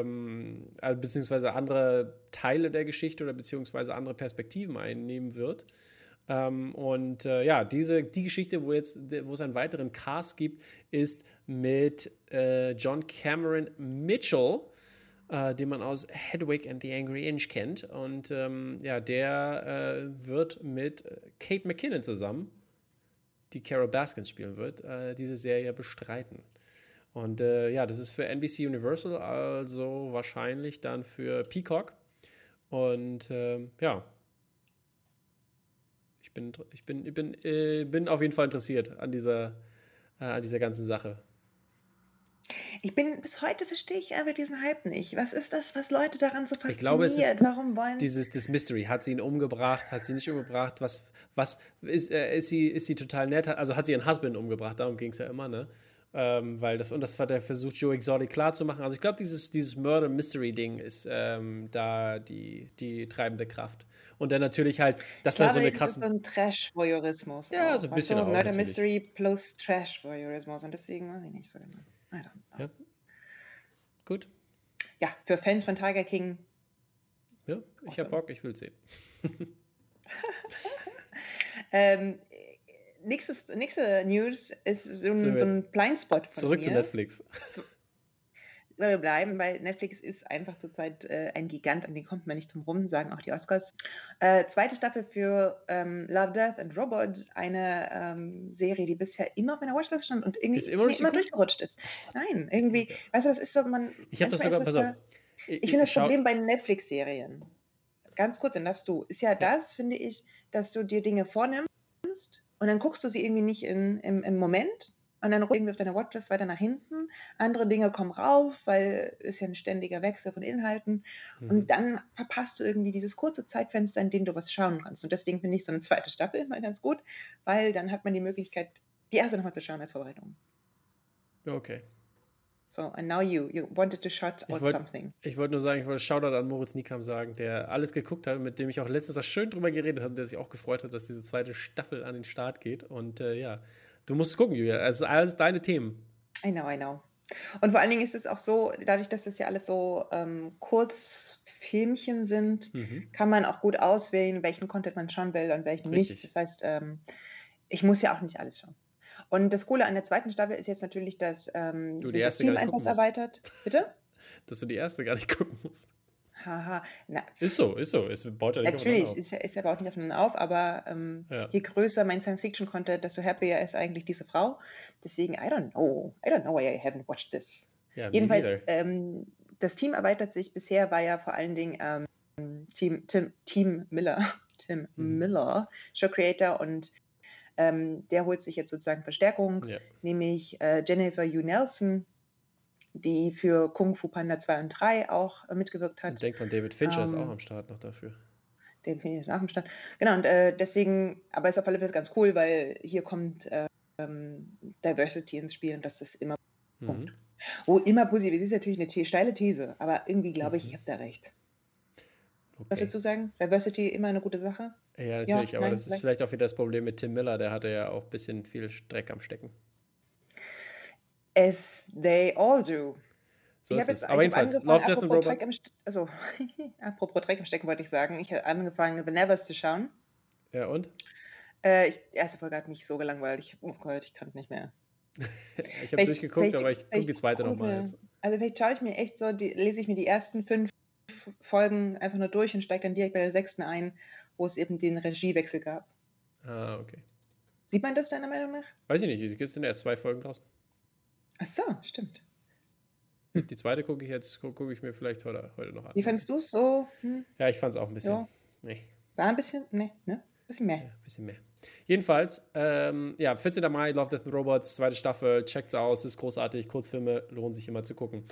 ähm, also beziehungsweise andere Teile der Geschichte oder beziehungsweise andere Perspektiven einnehmen wird. Ähm, und äh, ja, diese, die Geschichte, wo, jetzt, wo es einen weiteren Cast gibt, ist mit äh, John Cameron Mitchell, äh, den man aus Hedwig and the Angry Inch kennt. Und ähm, ja, der äh, wird mit Kate McKinnon zusammen, die Carol Baskins spielen wird, äh, diese Serie bestreiten. Und äh, ja, das ist für NBC Universal, also wahrscheinlich dann für Peacock. Und äh, ja, ich bin, ich bin, ich bin, äh, bin auf jeden Fall interessiert an dieser, äh, an dieser ganzen Sache. Ich bin bis heute verstehe ich aber diesen Hype nicht. Was ist das, was Leute daran so fasziniert? Ich glaube, es ist Warum wollen dieses das Mystery. Hat sie ihn umgebracht? Hat sie nicht umgebracht? Was, was ist, äh, ist sie, ist sie total nett? Also hat sie ihren Husband umgebracht? Darum ging es ja immer, ne? Ähm, weil das, und das hat er versucht, Joe Exotic klarzumachen. Also ich glaube, dieses, dieses Murder-Mystery-Ding ist ähm, da die, die treibende Kraft. Und dann natürlich halt, dass da so eine krasse. Das ist so ein Trash-Voyeurismus. Ja, so ein bisschen so, auch. Murder-Mystery plus Trash-Voyeurismus. Und deswegen weiß ich nicht so genau. Ja. Gut. Ja, für Fans von Tiger King. Ja, ich habe Bock, ich will sehen. ähm, nächstes, nächste News ist so ein, so ein Blindspot. Zurück mir. zu Netflix. wir bleiben, weil Netflix ist einfach zurzeit äh, ein Gigant, an den kommt man nicht drum rum, sagen auch die Oscars. Äh, zweite Staffel für ähm, Love, Death and Robots, eine ähm, Serie, die bisher immer auf meiner Watchlist stand und irgendwie ist immer, nee, immer durchgerutscht ist. Nein, irgendwie, okay. weißt du, das ist so, man. Ich habe das sogar, pass auf. Ich, ich finde das Problem bei Netflix-Serien, ganz kurz, dann darfst du, ist ja das, finde ich, dass du dir Dinge vornimmst und dann guckst du sie irgendwie nicht in, im, im Moment und dann irgendwie auf deiner Watchlist weiter nach hinten. Andere Dinge kommen rauf, weil es ja ein ständiger Wechsel von Inhalten. Mhm. Und dann verpasst du irgendwie dieses kurze Zeitfenster, in dem du was schauen kannst. Und deswegen finde ich so eine zweite Staffel mal ganz gut, weil dann hat man die Möglichkeit, die erste nochmal zu schauen als Vorbereitung. Okay. So, and now you, you wanted to shout out wollt, something. Ich wollte nur sagen, ich wollte Shoutout an Moritz Niekam sagen, der alles geguckt hat, mit dem ich auch letztens schön drüber geredet habe, der sich auch gefreut hat, dass diese zweite Staffel an den Start geht. Und äh, ja, du musst gucken, Julia. Es ist alles deine Themen. I know, I know. Und vor allen Dingen ist es auch so, dadurch, dass das ja alles so ähm, Kurzfilmchen sind, mhm. kann man auch gut auswählen, welchen Content man schauen will und welchen Richtig. nicht. Das heißt, ähm, ich muss ja auch nicht alles schauen. Und das Coole an der zweiten Staffel ist jetzt natürlich, dass ähm, du die erste das Team etwas erweitert. Bitte? dass du die erste gar nicht gucken musst. Haha. Na, ist so, ist so. Es baut ja nicht Natürlich, ist ist er baut nicht aufeinander auf, aber ähm, ja. je größer mein Science-Fiction-Content, desto happier ist eigentlich diese Frau. Deswegen, I don't know. I don't know why I haven't watched this. Ja, Jedenfalls, ähm, das Team erweitert sich. Bisher war ja vor allen Dingen ähm, Team, Tim, Team Miller, Tim mhm. Miller, Show Creator und ähm, der holt sich jetzt sozusagen Verstärkung, ja. nämlich äh, Jennifer Hugh Nelson, die für Kung Fu Panda 2 und 3 auch äh, mitgewirkt hat. Ich denke mal, David Fincher ähm, ist auch am Start noch dafür. David Fincher ist auch am Start. Genau, und äh, deswegen, aber ist auf alle Fälle ganz cool, weil hier kommt ähm, Diversity ins Spiel und das ist immer mhm. Punkt. Oh, immer positiv. Es ist natürlich eine steile These, aber irgendwie glaube ich, mhm. ich habe da recht. Okay. Was würdest du sagen? Diversity immer eine gute Sache? Ja, natürlich, ja, aber nein, das ist vielleicht auch wieder das Problem mit Tim Miller, der hatte ja auch ein bisschen viel Dreck am Stecken. As they all do. So ich ist es. Aber jedenfalls, Love, Death and Robots. Also, apropos Dreck im Stecken wollte ich sagen. Ich habe angefangen, The Nevers zu schauen. Ja, und? Äh, ich, die erste Folge hat mich so gelangweilt. Ich, oh Gott, ich kann nicht mehr. ich habe durchgeguckt, aber ich gucke die zweite nochmal jetzt. Also vielleicht schaue ich mir echt so, die, lese ich mir die ersten fünf Folgen einfach nur durch und steige dann direkt bei der sechsten ein, wo es eben den Regiewechsel gab. Ah, okay. Sieht man das deiner Meinung nach? Weiß ich nicht, es sind erst zwei Folgen draußen. Ach so, stimmt. Die zweite gucke ich jetzt, gucke ich mir vielleicht heute, heute noch an. Wie fandest du es so? Hm? Ja, ich fand es auch ein bisschen. Nee. War ein bisschen, nee, ne? Ein bisschen mehr. Ja, ein bisschen mehr. Jedenfalls, ähm, ja, 14. Mai, Love, Death and Robots, zweite Staffel, checkt's aus, ist großartig, Kurzfilme lohnen sich immer zu gucken.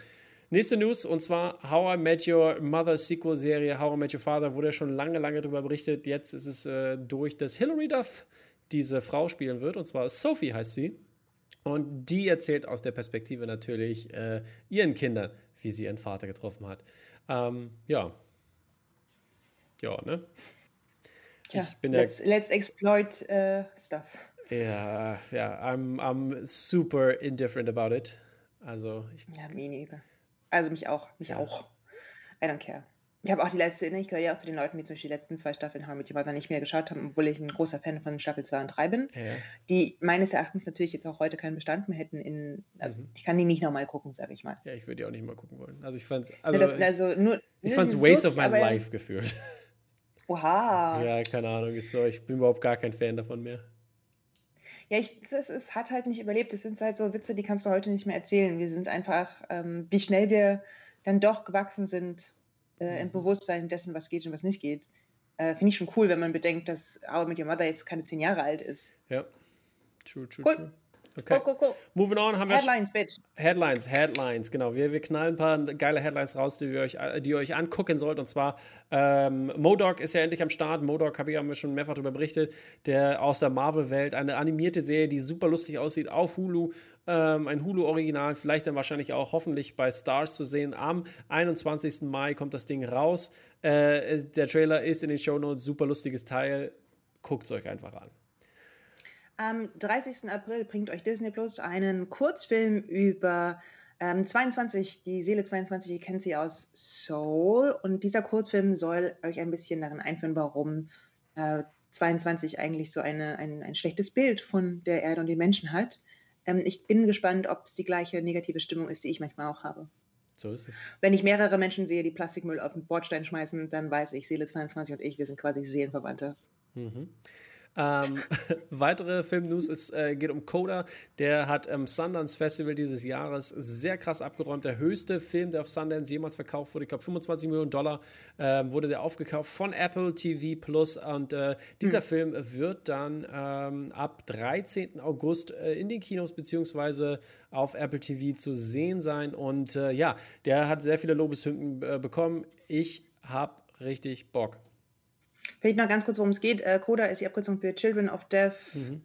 Nächste News und zwar How I Met Your Mother Sequel Serie How I Met Your Father wurde ja schon lange, lange darüber berichtet. Jetzt ist es äh, durch, dass Hilary Duff diese Frau spielen wird und zwar Sophie heißt sie. Und die erzählt aus der Perspektive natürlich äh, ihren Kindern, wie sie ihren Vater getroffen hat. Ähm, ja. Ja, ne? Tja, ich bin let's, ja, let's exploit uh, stuff. Ja, ja, I'm, I'm super indifferent about it. Also, ich. Ja, neither. Also mich auch, mich ja. auch. I don't care. Ich habe auch die letzte, ich gehöre ja auch zu den Leuten, die zum Beispiel die letzten zwei Staffeln How Met Your Mother nicht mehr geschaut haben, obwohl ich ein großer Fan von Staffel 2 und 3 bin. Ja. Die meines Erachtens natürlich jetzt auch heute keinen Bestand mehr hätten in, also mhm. ich kann die nicht nochmal gucken, sage ich mal. Ja, ich würde die auch nicht mal gucken wollen. Also ich fand es, also, also, nur, ich fand es Waste of my life gefühlt. Oha. Ja, keine Ahnung, ist so, ich bin überhaupt gar kein Fan davon mehr. Ja, ich, es, es hat halt nicht überlebt. Es sind halt so Witze, die kannst du heute nicht mehr erzählen. Wir sind einfach, ähm, wie schnell wir dann doch gewachsen sind äh, im mhm. Bewusstsein dessen, was geht und was nicht geht. Äh, Finde ich schon cool, wenn man bedenkt, dass Our Met Your Mother jetzt keine zehn Jahre alt ist. Ja, true, true, cool. true. Okay. Cool, cool, cool. Moving on haben Headlines, wir. Headlines, bitch. Headlines, Headlines, genau. Wir, wir knallen ein paar geile Headlines raus, die ihr euch, die ihr euch angucken sollt. Und zwar, ähm, Modoc ist ja endlich am Start. Modoc hab ich, haben wir schon mehrfach darüber berichtet. Der aus der Marvel-Welt. Eine animierte Serie, die super lustig aussieht auf Hulu. Ähm, ein Hulu-Original, vielleicht dann wahrscheinlich auch hoffentlich bei Stars zu sehen. Am 21. Mai kommt das Ding raus. Äh, der Trailer ist in den Show Notes. Super lustiges Teil. Guckt es euch einfach an. Am 30. April bringt euch Disney Plus einen Kurzfilm über ähm, 22, die Seele 22, ihr kennt sie aus Soul. Und dieser Kurzfilm soll euch ein bisschen darin einführen, warum äh, 22 eigentlich so eine, ein, ein schlechtes Bild von der Erde und den Menschen hat. Ähm, ich bin gespannt, ob es die gleiche negative Stimmung ist, die ich manchmal auch habe. So ist es. Wenn ich mehrere Menschen sehe, die Plastikmüll auf den Bordstein schmeißen, dann weiß ich, Seele 22 und ich, wir sind quasi Seelenverwandte. Mhm. Ähm, weitere Film-News äh, geht um Coda. Der hat im Sundance Festival dieses Jahres sehr krass abgeräumt. Der höchste Film, der auf Sundance jemals verkauft wurde, ich glaube 25 Millionen Dollar, äh, wurde der aufgekauft von Apple TV Plus. Und äh, dieser hm. Film wird dann ähm, ab 13. August äh, in den Kinos beziehungsweise auf Apple TV zu sehen sein. Und äh, ja, der hat sehr viele Lobeshymnen äh, bekommen. Ich habe richtig Bock. Vielleicht noch ganz kurz, worum es geht. Äh, CODA ist die Abkürzung für Children of Deaf mhm.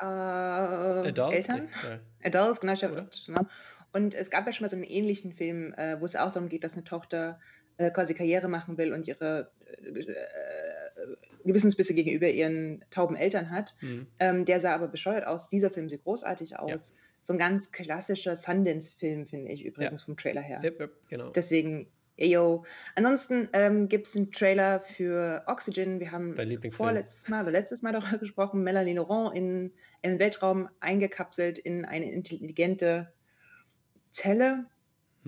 äh, Adults, Eltern. Ja. Adults, genau, genau. Und es gab ja schon mal so einen ähnlichen Film, äh, wo es auch darum geht, dass eine Tochter äh, quasi Karriere machen will und ihre äh, Gewissensbisse gegenüber ihren tauben Eltern hat. Mhm. Ähm, der sah aber bescheuert aus. Dieser Film sieht großartig aus. Ja. So ein ganz klassischer Sundance-Film, finde ich übrigens ja. vom Trailer her. Yep, yep, genau. Deswegen Eyo. Ansonsten ähm, gibt es einen Trailer für Oxygen. Wir haben vorletztes Mal oder letztes Mal darüber gesprochen, Melanie Laurent in, im Weltraum eingekapselt in eine intelligente Zelle,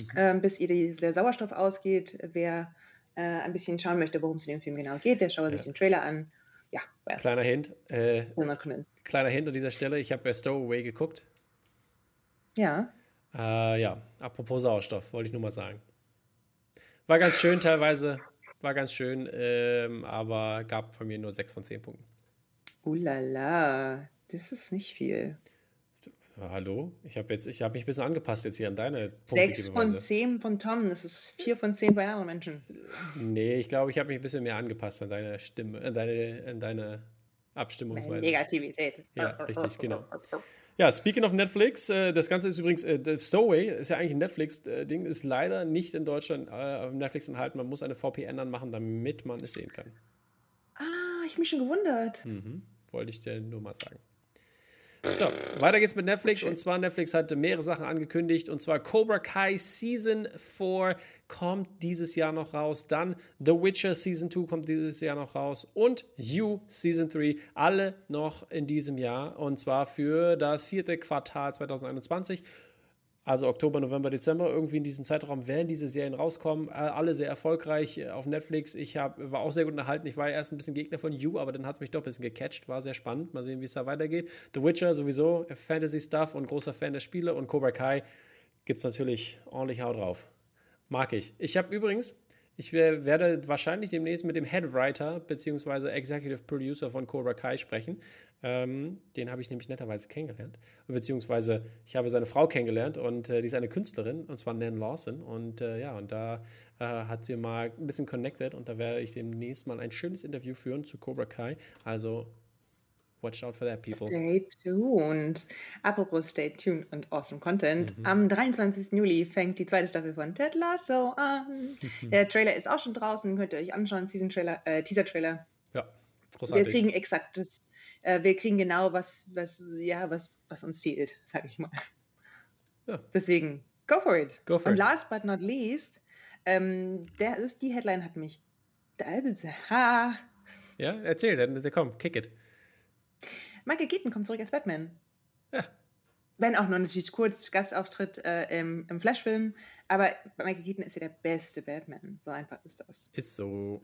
mhm. ähm, bis ihr die, der Sauerstoff ausgeht. Wer äh, ein bisschen schauen möchte, worum es in dem Film genau geht, der schaue ja. sich den Trailer an. Ja, well. Kleiner Hint. Äh, kleiner Hint an dieser Stelle. Ich habe bei Stowaway geguckt. Ja. Äh, ja, apropos Sauerstoff, wollte ich nur mal sagen. War ganz schön teilweise, war ganz schön, ähm, aber gab von mir nur 6 von 10 Punkten. Ulala, das ist nicht viel. Ja, hallo? Ich habe mich ein bisschen angepasst jetzt hier an deine Punkte. 6 von 10 von Tom, das ist 4 von 10 bei anderen Menschen. Nee, ich glaube, ich habe mich ein bisschen mehr angepasst an deine Stimme, an deine, an deine Abstimmungsweise. Negativität. Ja, richtig, genau. Ja, speaking of Netflix, äh, das Ganze ist übrigens, äh, Stowaway ist ja eigentlich ein Netflix-Ding, ist leider nicht in Deutschland äh, auf Netflix enthalten. Man muss eine VPN anmachen, damit man es sehen kann. Ah, ich mich schon gewundert. Mhm. Wollte ich dir nur mal sagen. So, weiter geht's mit Netflix. Und zwar, Netflix hat mehrere Sachen angekündigt. Und zwar Cobra Kai Season 4 kommt dieses Jahr noch raus. Dann The Witcher Season 2 kommt dieses Jahr noch raus. Und You Season 3. Alle noch in diesem Jahr. Und zwar für das vierte Quartal 2021 also Oktober, November, Dezember, irgendwie in diesem Zeitraum werden diese Serien rauskommen. Alle sehr erfolgreich äh, auf Netflix. Ich hab, war auch sehr gut unterhalten. Ich war erst ein bisschen Gegner von You, aber dann hat es mich doch ein bisschen gecatcht. War sehr spannend. Mal sehen, wie es da weitergeht. The Witcher sowieso, Fantasy-Stuff und großer Fan der Spiele. Und Cobra Kai gibt es natürlich ordentlich Haut drauf. Mag ich. Ich habe übrigens, ich werde wahrscheinlich demnächst mit dem Head Writer bzw. Executive Producer von Cobra Kai sprechen. Ähm, den habe ich nämlich netterweise kennengelernt. Beziehungsweise ich habe seine Frau kennengelernt und äh, die ist eine Künstlerin, und zwar Nan Lawson. Und äh, ja, und da äh, hat sie mal ein bisschen connected und da werde ich demnächst mal ein schönes Interview führen zu Cobra Kai. Also Watch out for that, people. Stay tuned. Apropos stay tuned und awesome Content. Mhm. Am 23. Juli fängt die zweite Staffel von Ted Lasso an. Der Trailer ist auch schon draußen, könnt ihr euch anschauen. Season Trailer, äh, Teaser Trailer. Ja, großartig. Wir kriegen exakt das, äh, wir kriegen genau was, was, ja, was, was uns fehlt, sag ich mal. Ja. Deswegen, go for it. Go for und it. last but not least, ähm, der ist, die Headline hat mich. Ha. Ja, erzähl, dann komm, kick it. Michael Keaton kommt zurück als Batman. Ja. Wenn auch nur natürlich kurz Gastauftritt äh, im, im Flash-Film. Aber Michael Keaton ist ja der beste Batman. So einfach ist das. Ist so.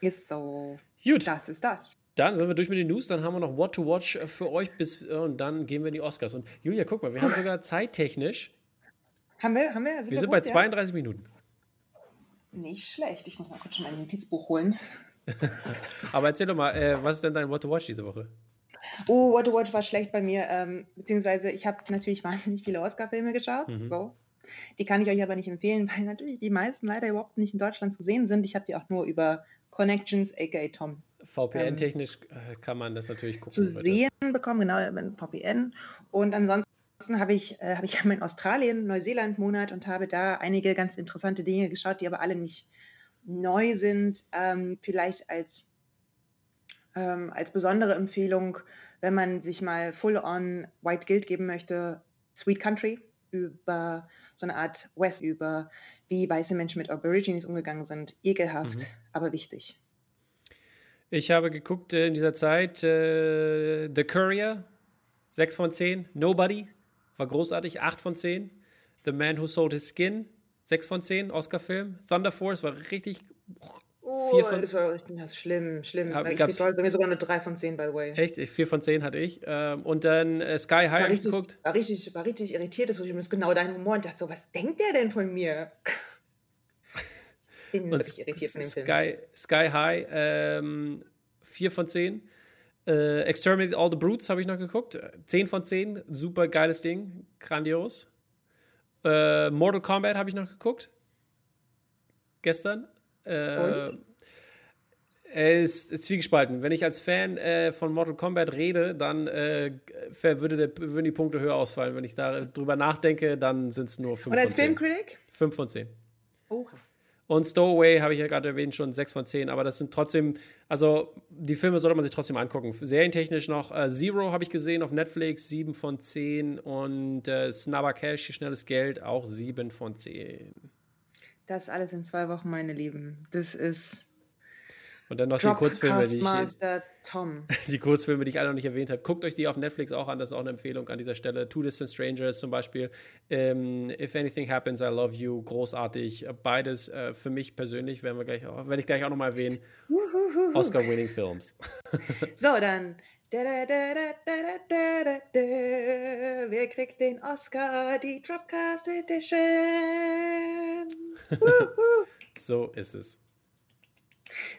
Ist so. Gut. Das ist das. Dann sind wir durch mit den News, dann haben wir noch What to Watch für euch bis äh, und dann gehen wir in die Oscars. Und Julia, guck mal, wir haben sogar zeittechnisch. Haben wir? Haben wir? wir sind gut, bei 32 ja? Minuten. Nicht schlecht. Ich muss mal kurz schon mein Notizbuch holen. Aber erzähl doch mal, äh, was ist denn dein What to Watch diese Woche? Oh, What to Watch war schlecht bei mir. Ähm, beziehungsweise ich habe natürlich wahnsinnig viele Oscar-Filme geschaut. Mhm. So. Die kann ich euch aber nicht empfehlen, weil natürlich die meisten leider überhaupt nicht in Deutschland zu sehen sind. Ich habe die auch nur über Connections, aka Tom. VPN-technisch ähm, kann man das natürlich gucken. Zu bitte. sehen bekommen, genau, mit VPN. Und ansonsten habe ich, äh, hab ich meinen Australien-Neuseeland-Monat und habe da einige ganz interessante Dinge geschaut, die aber alle nicht neu sind. Ähm, vielleicht als ähm, als besondere Empfehlung, wenn man sich mal full on White Guild geben möchte, Sweet Country über so eine Art West, über wie weiße Menschen mit Aborigines umgegangen sind. Ekelhaft, mhm. aber wichtig. Ich habe geguckt äh, in dieser Zeit äh, The Courier, 6 von 10. Nobody, war großartig, 8 von 10. The Man Who Sold His Skin, 6 von 10, Oscar-Film. Thunder Force war richtig Oh, vier von, das war das ist schlimm, schlimm. Hab, ich toll, bei mir sogar eine 3 von 10, by the way. Echt? 4 von 10 hatte ich. Ähm, und dann äh, Sky High war richtig, geguckt. War richtig, war richtig irritiert, das ist genau dein Humor und dachte so, was denkt der denn von mir? Bin wirklich irritiert von dem Sky, Film. Sky High, ähm, 4 von 10. Äh, Exterminate All the Brutes habe ich noch geguckt. 10 von 10, super geiles Ding, grandios. Äh, Mortal Kombat habe ich noch geguckt. Gestern. Äh, er ist zwiegespalten. Wenn ich als Fan äh, von Mortal Kombat rede, dann äh, würde der, würden die Punkte höher ausfallen. Wenn ich darüber nachdenke, dann sind es nur 5 von 10. Und als Filmkritik? 5 von 10. Oha. Und Stowaway habe ich ja gerade erwähnt, schon 6 von 10, aber das sind trotzdem, also die Filme sollte man sich trotzdem angucken. Serientechnisch noch äh, Zero habe ich gesehen auf Netflix, 7 von 10 und äh, Snabber Cash, schnelles Geld, auch 7 von 10. Das alles in zwei Wochen, meine Lieben. Das ist. Und dann noch die Kurzfilme, die ich, Tom. die Kurzfilme, die ich alle noch nicht erwähnt habe. Guckt euch die auf Netflix auch an, das ist auch eine Empfehlung an dieser Stelle. Two Distant Strangers zum Beispiel, ähm, If Anything Happens, I Love You, großartig. Beides äh, für mich persönlich, werden wir gleich auch, werde ich gleich auch nochmal erwähnen, Oscar-winning Films. so, dann Wer kriegt den Oscar? Die Dropcast Edition. so ist es.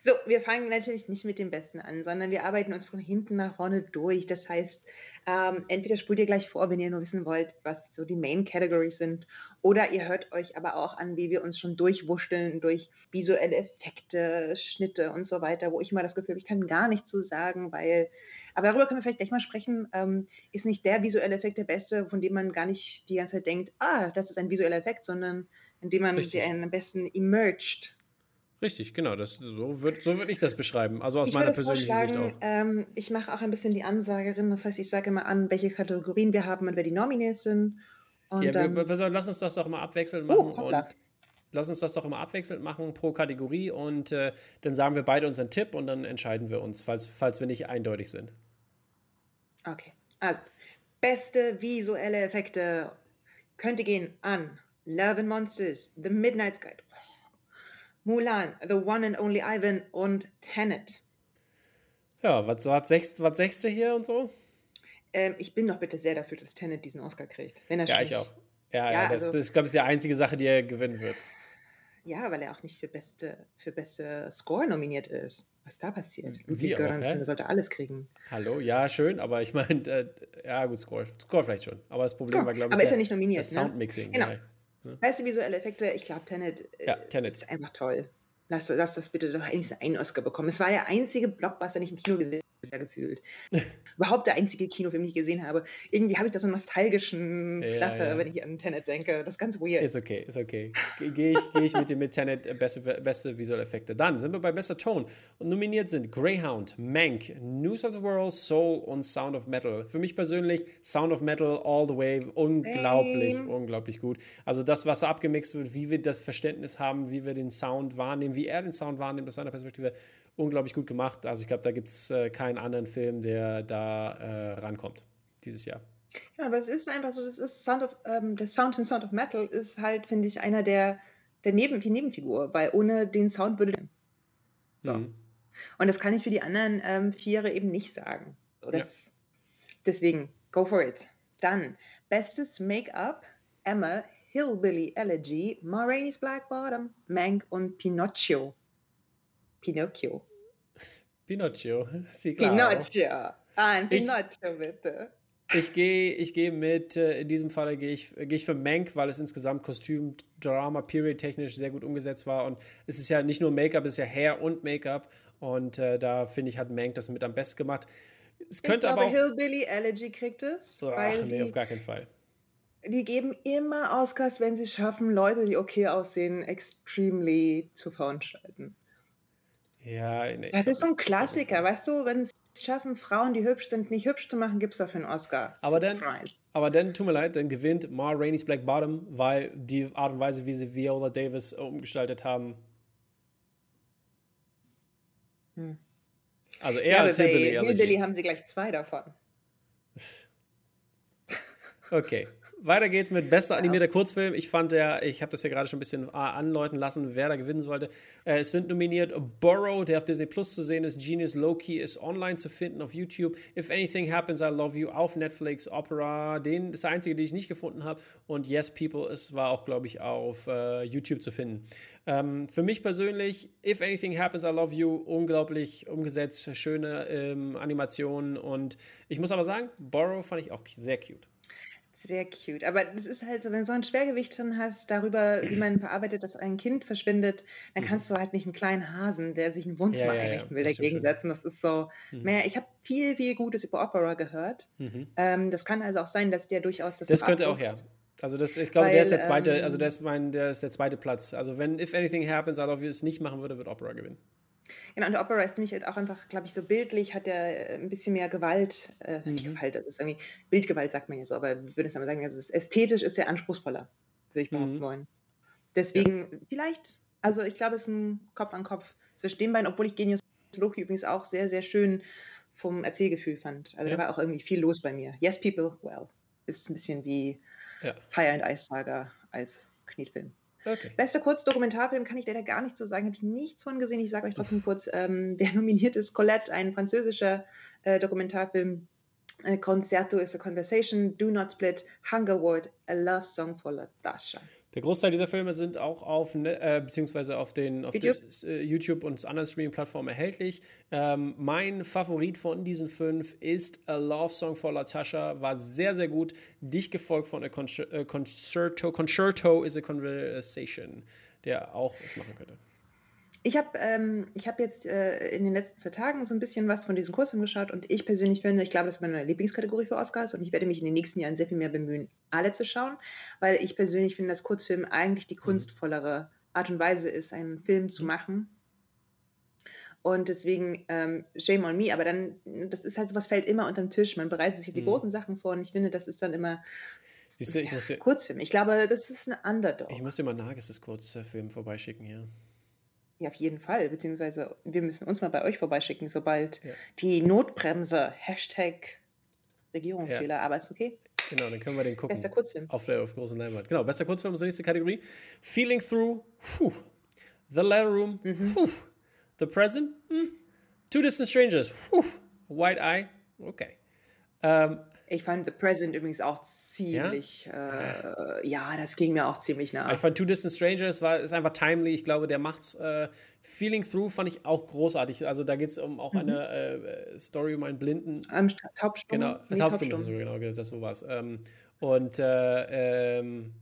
So, wir fangen natürlich nicht mit dem Besten an, sondern wir arbeiten uns von hinten nach vorne durch. Das heißt, ähm, entweder spult ihr gleich vor, wenn ihr nur wissen wollt, was so die Main Categories sind, oder ihr hört euch aber auch an, wie wir uns schon durchwurschteln durch visuelle Effekte, Schnitte und so weiter, wo ich immer das Gefühl habe, ich kann gar nichts zu sagen, weil, aber darüber können wir vielleicht gleich mal sprechen, ähm, ist nicht der visuelle Effekt der beste, von dem man gar nicht die ganze Zeit denkt, ah, das ist ein visueller Effekt, sondern indem man Richtig. den am besten emerged Richtig, genau. Das, so würde so würd ich das beschreiben. Also aus ich meiner persönlichen Sicht auch. Ähm, ich mache auch ein bisschen die Ansagerin. Das heißt, ich sage immer an, welche Kategorien wir haben und wer die Nominees sind. Und, ja, wir, ähm, lass uns das doch mal abwechselnd oh, machen. Oh, und lass uns das doch immer abwechselnd machen pro Kategorie. Und äh, dann sagen wir beide unseren Tipp und dann entscheiden wir uns, falls, falls wir nicht eindeutig sind. Okay. Also, beste visuelle Effekte könnte gehen an Love and Monsters, The Midnight Sky. Mulan, The One and Only Ivan und Tenet. Ja, was, was, sechst, was sechste hier und so? Ähm, ich bin doch bitte sehr dafür, dass Tenet diesen Oscar kriegt. Wenn er ja, ich auch. Ja, ja, ja das, also, das glaube ich, die einzige Sache, die er gewinnen wird. Ja, weil er auch nicht für beste, für beste Score nominiert ist. Was da passiert? Wie Göransson, sollte alles kriegen. Hallo, ja, schön, aber ich meine, äh, ja, gut, Score, Score vielleicht schon. Aber das Problem Score. war, glaube ich, aber ist er nicht nominiert, das ne? Soundmixing. Genau. Ja. Ne? Weißt du, visuelle Effekte, ich glaube, Tenet, äh, ja, Tenet ist einfach toll. Lass, lass das bitte doch eigentlich einen Oscar bekommen. Es war der einzige Blockbuster, den ich im Kino gesehen sehr gefühlt. Überhaupt der einzige Kinofilm, den ich gesehen habe. Irgendwie habe ich da so einen nostalgischen Flatter, ja. wenn ich an Tenet denke. Das ist ganz weird. Ist okay, ist okay. Gehe ich, geh ich mit dem mit Tenet äh, beste, beste visuelle Effekte. Dann sind wir bei bester Ton. Und nominiert sind Greyhound, Mank, News of the World, Soul und Sound of Metal. Für mich persönlich Sound of Metal all the way. Unglaublich, Same. unglaublich gut. Also das, was abgemixt wird, wie wir das Verständnis haben, wie wir den Sound wahrnehmen, wie er den Sound wahrnimmt aus seiner Perspektive unglaublich gut gemacht. Also ich glaube, da gibt es äh, keinen anderen Film, der da äh, rankommt dieses Jahr. Ja, aber es ist einfach so, das ist Sound of, ähm, der Sound in Sound of Metal ist halt, finde ich, einer der, der Neben, die Nebenfigur, weil ohne den Sound würde. So. Mhm. Und das kann ich für die anderen ähm, Viere eben nicht sagen. Das, ja. Deswegen, go for it. Dann, bestes Make-up, Emma, Hillbilly Elegy, Ma Rainey's Black Bottom, Mank und Pinocchio. Pinocchio. Pinocchio, sì, Pinocchio. Ah, ein Pinocchio, ich, bitte. Ich gehe ich geh mit, äh, in diesem Fall gehe ich, geh ich für Mank, weil es insgesamt Kostüm, Drama, Period technisch sehr gut umgesetzt war. Und es ist ja nicht nur Make-up, es ist ja Hair und Make-up. Und äh, da finde ich, hat Mank das mit am besten gemacht. Es könnte ich glaube, aber auch, Hillbilly Elegy kriegt es. So, ach, nee, auf gar keinen Fall. Die geben immer Oscars, wenn sie schaffen, Leute, die okay aussehen, extremely zu veranstalten. Ja, nee, das ist so ein Klassiker, weißt du, wenn es schaffen, Frauen, die hübsch sind, nicht hübsch zu machen, gibt es dafür einen Oscar. Aber dann, aber dann, tut mir leid, dann gewinnt Ma Rainey's Black Bottom, weil die Art und Weise, wie sie Viola Davis umgestaltet haben. Hm. Also eher ja, als Hillbilly. Hillbilly haben sie gleich zwei davon. Okay. Weiter geht's mit bester animierter Kurzfilm. Ich fand ja, ich habe das ja gerade schon ein bisschen äh, anläuten lassen, wer da gewinnen sollte. Äh, es sind nominiert Borrow, der auf Disney Plus zu sehen ist. Genius Loki ist online zu finden auf YouTube. If Anything Happens, I Love You auf Netflix. Opera, den ist der einzige, den ich nicht gefunden habe. Und Yes People ist, war auch, glaube ich, auf äh, YouTube zu finden. Ähm, für mich persönlich, If Anything Happens, I Love You, unglaublich umgesetzt, schöne ähm, Animationen. Und ich muss aber sagen, Borrow fand ich auch sehr cute. Sehr cute. Aber das ist halt so, wenn du so ein Schwergewicht drin hast, darüber, wie man verarbeitet, dass ein Kind verschwindet, dann mhm. kannst du halt nicht einen kleinen Hasen, der sich ein Wohnzimmer ja, ja, einrichten will, dagegen setzen. Das ist so mhm. mehr. Ich habe viel, viel Gutes über Opera gehört. Mhm. Ähm, das kann also auch sein, dass der durchaus das. Das könnte auch, ja. Also das, ich glaube, Weil, der ist der zweite, ähm, also der ist mein, der ist der zweite Platz. Also wenn If Anything Happens, I Love You es nicht machen würde, wird Opera gewinnen. Genau, und Opera ist nämlich halt auch einfach, glaube ich, so bildlich, hat er äh, ein bisschen mehr Gewalt, äh, mhm. nicht Gewalt, das ist irgendwie, Bildgewalt sagt man ja so, aber ich würde es einmal sagen, also ästhetisch ist er anspruchsvoller, würde ich behaupten mhm. wollen. Deswegen, ja. vielleicht, also ich glaube, es ist ein Kopf an Kopf zwischen den beiden, obwohl ich Genius Loki übrigens auch sehr, sehr schön vom Erzählgefühl fand. Also ja. da war auch irgendwie viel los bei mir. Yes, People, well, ist ein bisschen wie ja. Fire and Ice Saga als Knetfilm. Okay. Bester Kurzdokumentarfilm kann ich leider gar nicht so sagen, habe ich nichts von gesehen. Ich sage euch trotzdem kurz, ähm, wer nominiert ist. Colette, ein französischer äh, Dokumentarfilm. Äh, Concerto is a Conversation, Do Not Split, Hunger Ward, A Love Song for Latasha. Der Großteil dieser Filme sind auch auf, äh, beziehungsweise auf den auf YouTube, den, äh, YouTube und anderen Streaming-Plattformen erhältlich. Ähm, mein Favorit von diesen fünf ist A Love Song for Latasha. War sehr, sehr gut. Dicht gefolgt von A äh, Concerto. Concerto is a Conversation, der auch es machen könnte. Ich habe ähm, hab jetzt äh, in den letzten zwei Tagen so ein bisschen was von diesem Kurzfilm geschaut und ich persönlich finde, ich glaube, das ist meine Lieblingskategorie für Oscars und ich werde mich in den nächsten Jahren sehr viel mehr bemühen, alle zu schauen, weil ich persönlich finde, dass Kurzfilm eigentlich die mhm. kunstvollere Art und Weise ist, einen Film zu mhm. machen. Und deswegen, ähm, shame on me, aber dann, das ist halt so was fällt immer unterm Tisch. Man bereitet sich auf die mhm. großen Sachen vor und ich finde, das ist dann immer Siehst du, ich muss dir, Kurzfilm. Ich glaube, das ist ein Underdog. Ich muss dir mal Nages Kurzfilm vorbeischicken hier. Ja, auf jeden Fall. Beziehungsweise wir müssen uns mal bei euch vorbeischicken, sobald ja. die Notbremse, Hashtag Regierungsfehler, ja. aber ist okay. Genau, dann können wir den gucken. Bester Kurzfilm. Auf der auf großen Leinwand. Genau, bester Kurzfilm ist die nächste Kategorie. Feeling Through, puh. The Letter Room, mhm. puh. The Present, hm. Two Distant Strangers, puh. White Eye, okay. Ähm, ich fand The Present übrigens auch ziemlich, ja, äh, ja das ging mir auch ziemlich nah. Ich fand Two Distant Strangers war, ist einfach timely. Ich glaube, der macht's. Äh, Feeling Through fand ich auch großartig. Also da geht es um auch mhm. eine äh, Story um einen Blinden. Am Taubstumm. Genau, nee, Taubstumm, Taubstumm. Ist so, genau, das so war's. Ähm, und äh, ähm,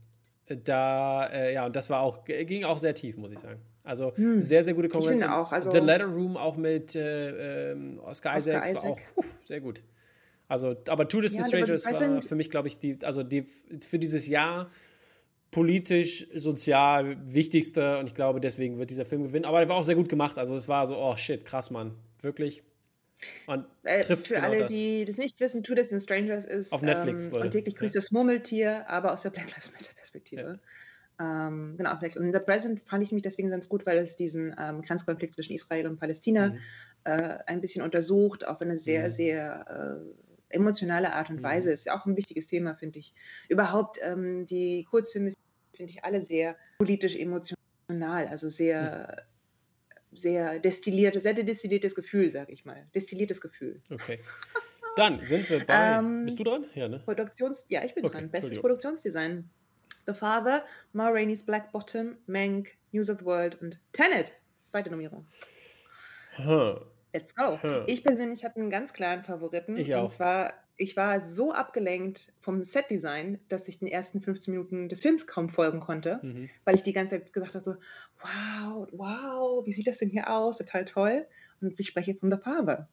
da, äh, ja, und das war auch, ging auch sehr tief, muss ich sagen. Also hm. sehr, sehr gute Konkurrenz. Also The Letter Room auch mit äh, ähm, Oscar, Oscar Isaacs Isaac. war auch puh, sehr gut. Also, aber Two Distant ja, Strangers war für mich, glaube ich, die, also die, für dieses Jahr politisch, sozial wichtigste und ich glaube, deswegen wird dieser Film gewinnen. Aber er war auch sehr gut gemacht. Also es war so, oh shit, krass, Mann. Wirklich. Und äh, trifft für genau alle, das. die das nicht wissen, Two Distant Strangers ist auf Netflix ähm, und täglich grüßt ja. das Murmeltier, aber aus der Black Lives Matter Perspektive. Ja. Ähm, genau, auf Und The Present fand ich mich deswegen ganz gut, weil es diesen ähm, Grenzkonflikt zwischen Israel und Palästina mhm. äh, ein bisschen untersucht, auf eine sehr, mhm. sehr äh, emotionale Art und Weise. Mhm. Ist ja auch ein wichtiges Thema, finde ich. Überhaupt ähm, die Kurzfilme finde ich alle sehr politisch emotional, also sehr, mhm. sehr destillierte, sehr destilliertes Gefühl, sage ich mal. Destilliertes Gefühl. Okay. Dann sind wir bei. Ähm, Bist du dran? Ja, ne? Produktions ja, ich bin okay, dran. Bestes Produktionsdesign. The Father, Ma Rainey's Black Bottom, Mank, News of the World und Tenet. Zweite Nominierung. Huh. Let's go. Ich persönlich hatte einen ganz klaren Favoriten. Ich auch. Und zwar, ich war so abgelenkt vom Setdesign, dass ich den ersten 15 Minuten des Films kaum folgen konnte, mhm. weil ich die ganze Zeit gesagt habe: so, wow, wow, wie sieht das denn hier aus? Total toll. Und ich spreche von The Father.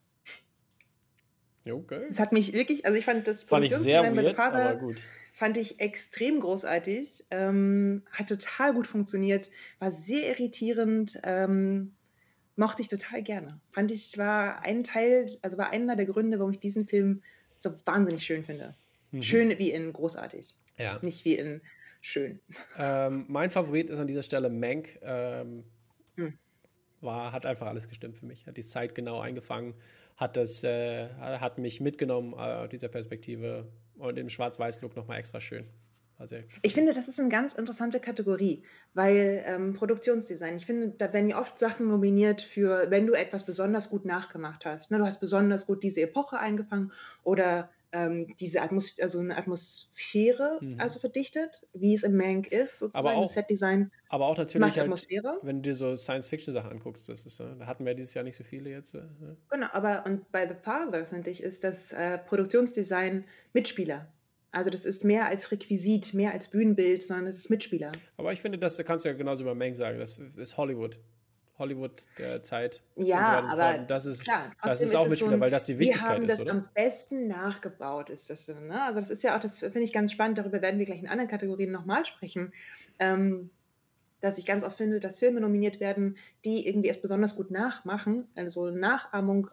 Okay. Das hat mich wirklich, also ich fand das fand ich sehr weird, Father, aber gut. Fand ich extrem großartig, ähm, hat total gut funktioniert, war sehr irritierend, ähm, mochte ich total gerne. Fand ich, war ein Teil, also war einer der Gründe, warum ich diesen Film so wahnsinnig schön finde. Mhm. Schön wie in großartig. Ja. Nicht wie in schön. Ähm, mein Favorit ist an dieser Stelle Mank. Ähm, hm. war, hat einfach alles gestimmt für mich. Hat die Zeit genau eingefangen, hat, das, äh, hat mich mitgenommen äh, aus dieser Perspektive und im Schwarz-Weiß-Look nochmal extra schön. Also ich finde, das ist eine ganz interessante Kategorie, weil ähm, Produktionsdesign, ich finde, da werden ja oft Sachen nominiert für, wenn du etwas besonders gut nachgemacht hast. Ne? Du hast besonders gut diese Epoche eingefangen oder ähm, diese Atmos also eine Atmosphäre mhm. also verdichtet, wie es im Mank ist, sozusagen aber auch, Setdesign. Aber auch natürlich halt, wenn du dir so Science-Fiction-Sachen anguckst, das ist, da hatten wir dieses Jahr nicht so viele jetzt. Ne? Genau, aber und bei The Father, finde ich, ist das äh, Produktionsdesign Mitspieler. Also das ist mehr als Requisit, mehr als Bühnenbild, sondern es ist Mitspieler. Aber ich finde, das kannst du ja genauso über Meng sagen. Das ist Hollywood. Hollywood der Zeit. Ja, so aber das ist, klar, das ist auch Mitspieler, so ein, weil das die Wichtigkeit ist, Wir haben das am besten nachgebaut, ist das so. Ne? Also das ist ja auch, das finde ich ganz spannend, darüber werden wir gleich in anderen Kategorien nochmal sprechen. Ähm, dass ich ganz oft finde, dass Filme nominiert werden, die irgendwie erst besonders gut nachmachen, also Nachahmung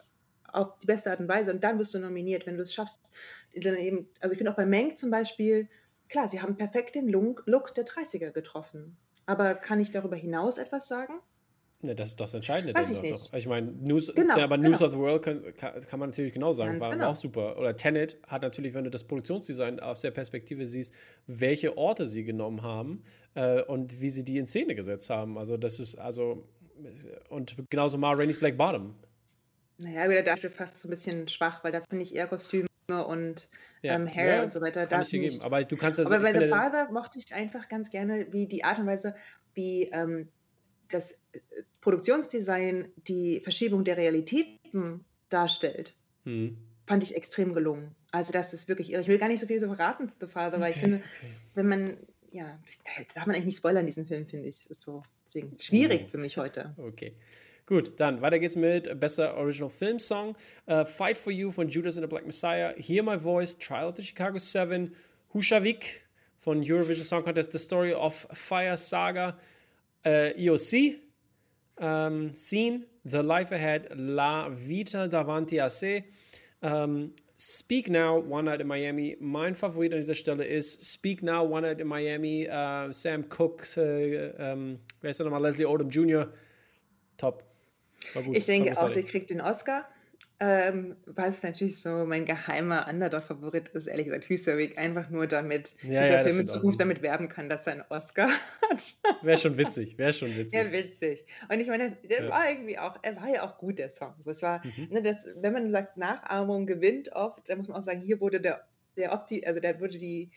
auf die beste Art und Weise und dann wirst du nominiert, wenn du es schaffst. Eben, also ich finde auch bei Menk zum Beispiel, klar, sie haben perfekt den Look der 30er getroffen. Aber kann ich darüber hinaus etwas sagen? Ne, das ist das Entscheidende. Weiß ich nicht. Doch. Ich meine, News, genau, ja, aber genau. News of the World kann, kann, man natürlich genau sagen, war, genau. auch super. Oder Tenet hat natürlich, wenn du das Produktionsdesign aus der Perspektive siehst, welche Orte sie genommen haben äh, und wie sie die in Szene gesetzt haben. Also das ist, also, und genauso mal Rainey's Black Bottom. Naja, wieder dafür fast so ein bisschen schwach, weil da finde ich eher Kostüme und ja, ähm, Hair ja, und so weiter. Kann ich dir geben. Aber du kannst das Aber bei The Father mochte ich einfach ganz gerne, wie die Art und Weise, wie ähm, das äh, Produktionsdesign die Verschiebung der Realitäten darstellt, hm. fand ich extrem gelungen. Also das ist wirklich irre. Ich will gar nicht so viel so verraten zu The Father, weil okay, ich finde, okay. wenn man, ja, da darf man eigentlich nicht spoilern, diesen Film, finde ich. Das ist so deswegen schwierig oh. für mich heute. Okay. Gut, dann weiter geht's mit Bester Original Film Song. Uh, Fight for You von Judas and the Black Messiah. Hear My Voice, Trial of the Chicago Seven. Hushavik von Eurovision Song Contest, The Story of Fire Saga. Uh, EOC, um, Scene, The Life Ahead, La Vita davanti a se. Um, Speak Now, One Night in Miami. Mein Favorit an dieser Stelle ist Speak Now, One Night in Miami. Uh, Sam Cooke, uh, um, wer ist der nochmal? Leslie Odom Jr. Top. Gut, ich denke auch, der kriegt den Oscar. Ähm, was natürlich so mein geheimer Underdog-Favorit ist, ehrlich gesagt, Hüserwig, einfach nur damit ja, dieser ja, Film in Zukunft damit werben kann, dass er einen Oscar hat. Wäre schon witzig, wäre schon witzig. Ja, witzig. Und ich meine, der ja. war irgendwie auch, er war ja auch gut, der Song. Das war, mhm. ne, das, wenn man sagt, Nachahmung gewinnt oft, dann muss man auch sagen, hier wurde der, der Opti, also der wurde die,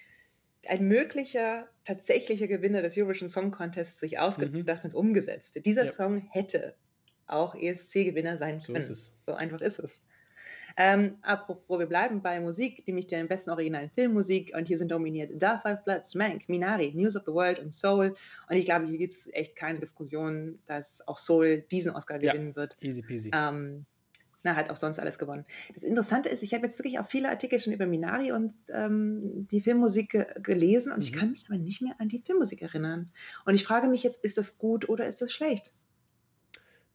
ein möglicher, tatsächlicher Gewinner des Eurovision Song Contests sich ausgedacht mhm. und umgesetzt. Dieser Song hätte auch ESC-Gewinner sein können. So ist es. So einfach ist es. Ähm, apropos, wir bleiben bei Musik, nämlich der besten originalen Filmmusik. Und hier sind dominiert Da Five Bloods, Mank, Minari, News of the World und Soul. Und ich glaube, hier gibt es echt keine Diskussion, dass auch Soul diesen Oscar ja, gewinnen wird. Easy peasy. Ähm, na, hat auch sonst alles gewonnen. Das Interessante ist, ich habe jetzt wirklich auch viele Artikel schon über Minari und ähm, die Filmmusik ge gelesen und mhm. ich kann mich aber nicht mehr an die Filmmusik erinnern. Und ich frage mich jetzt, ist das gut oder ist das schlecht?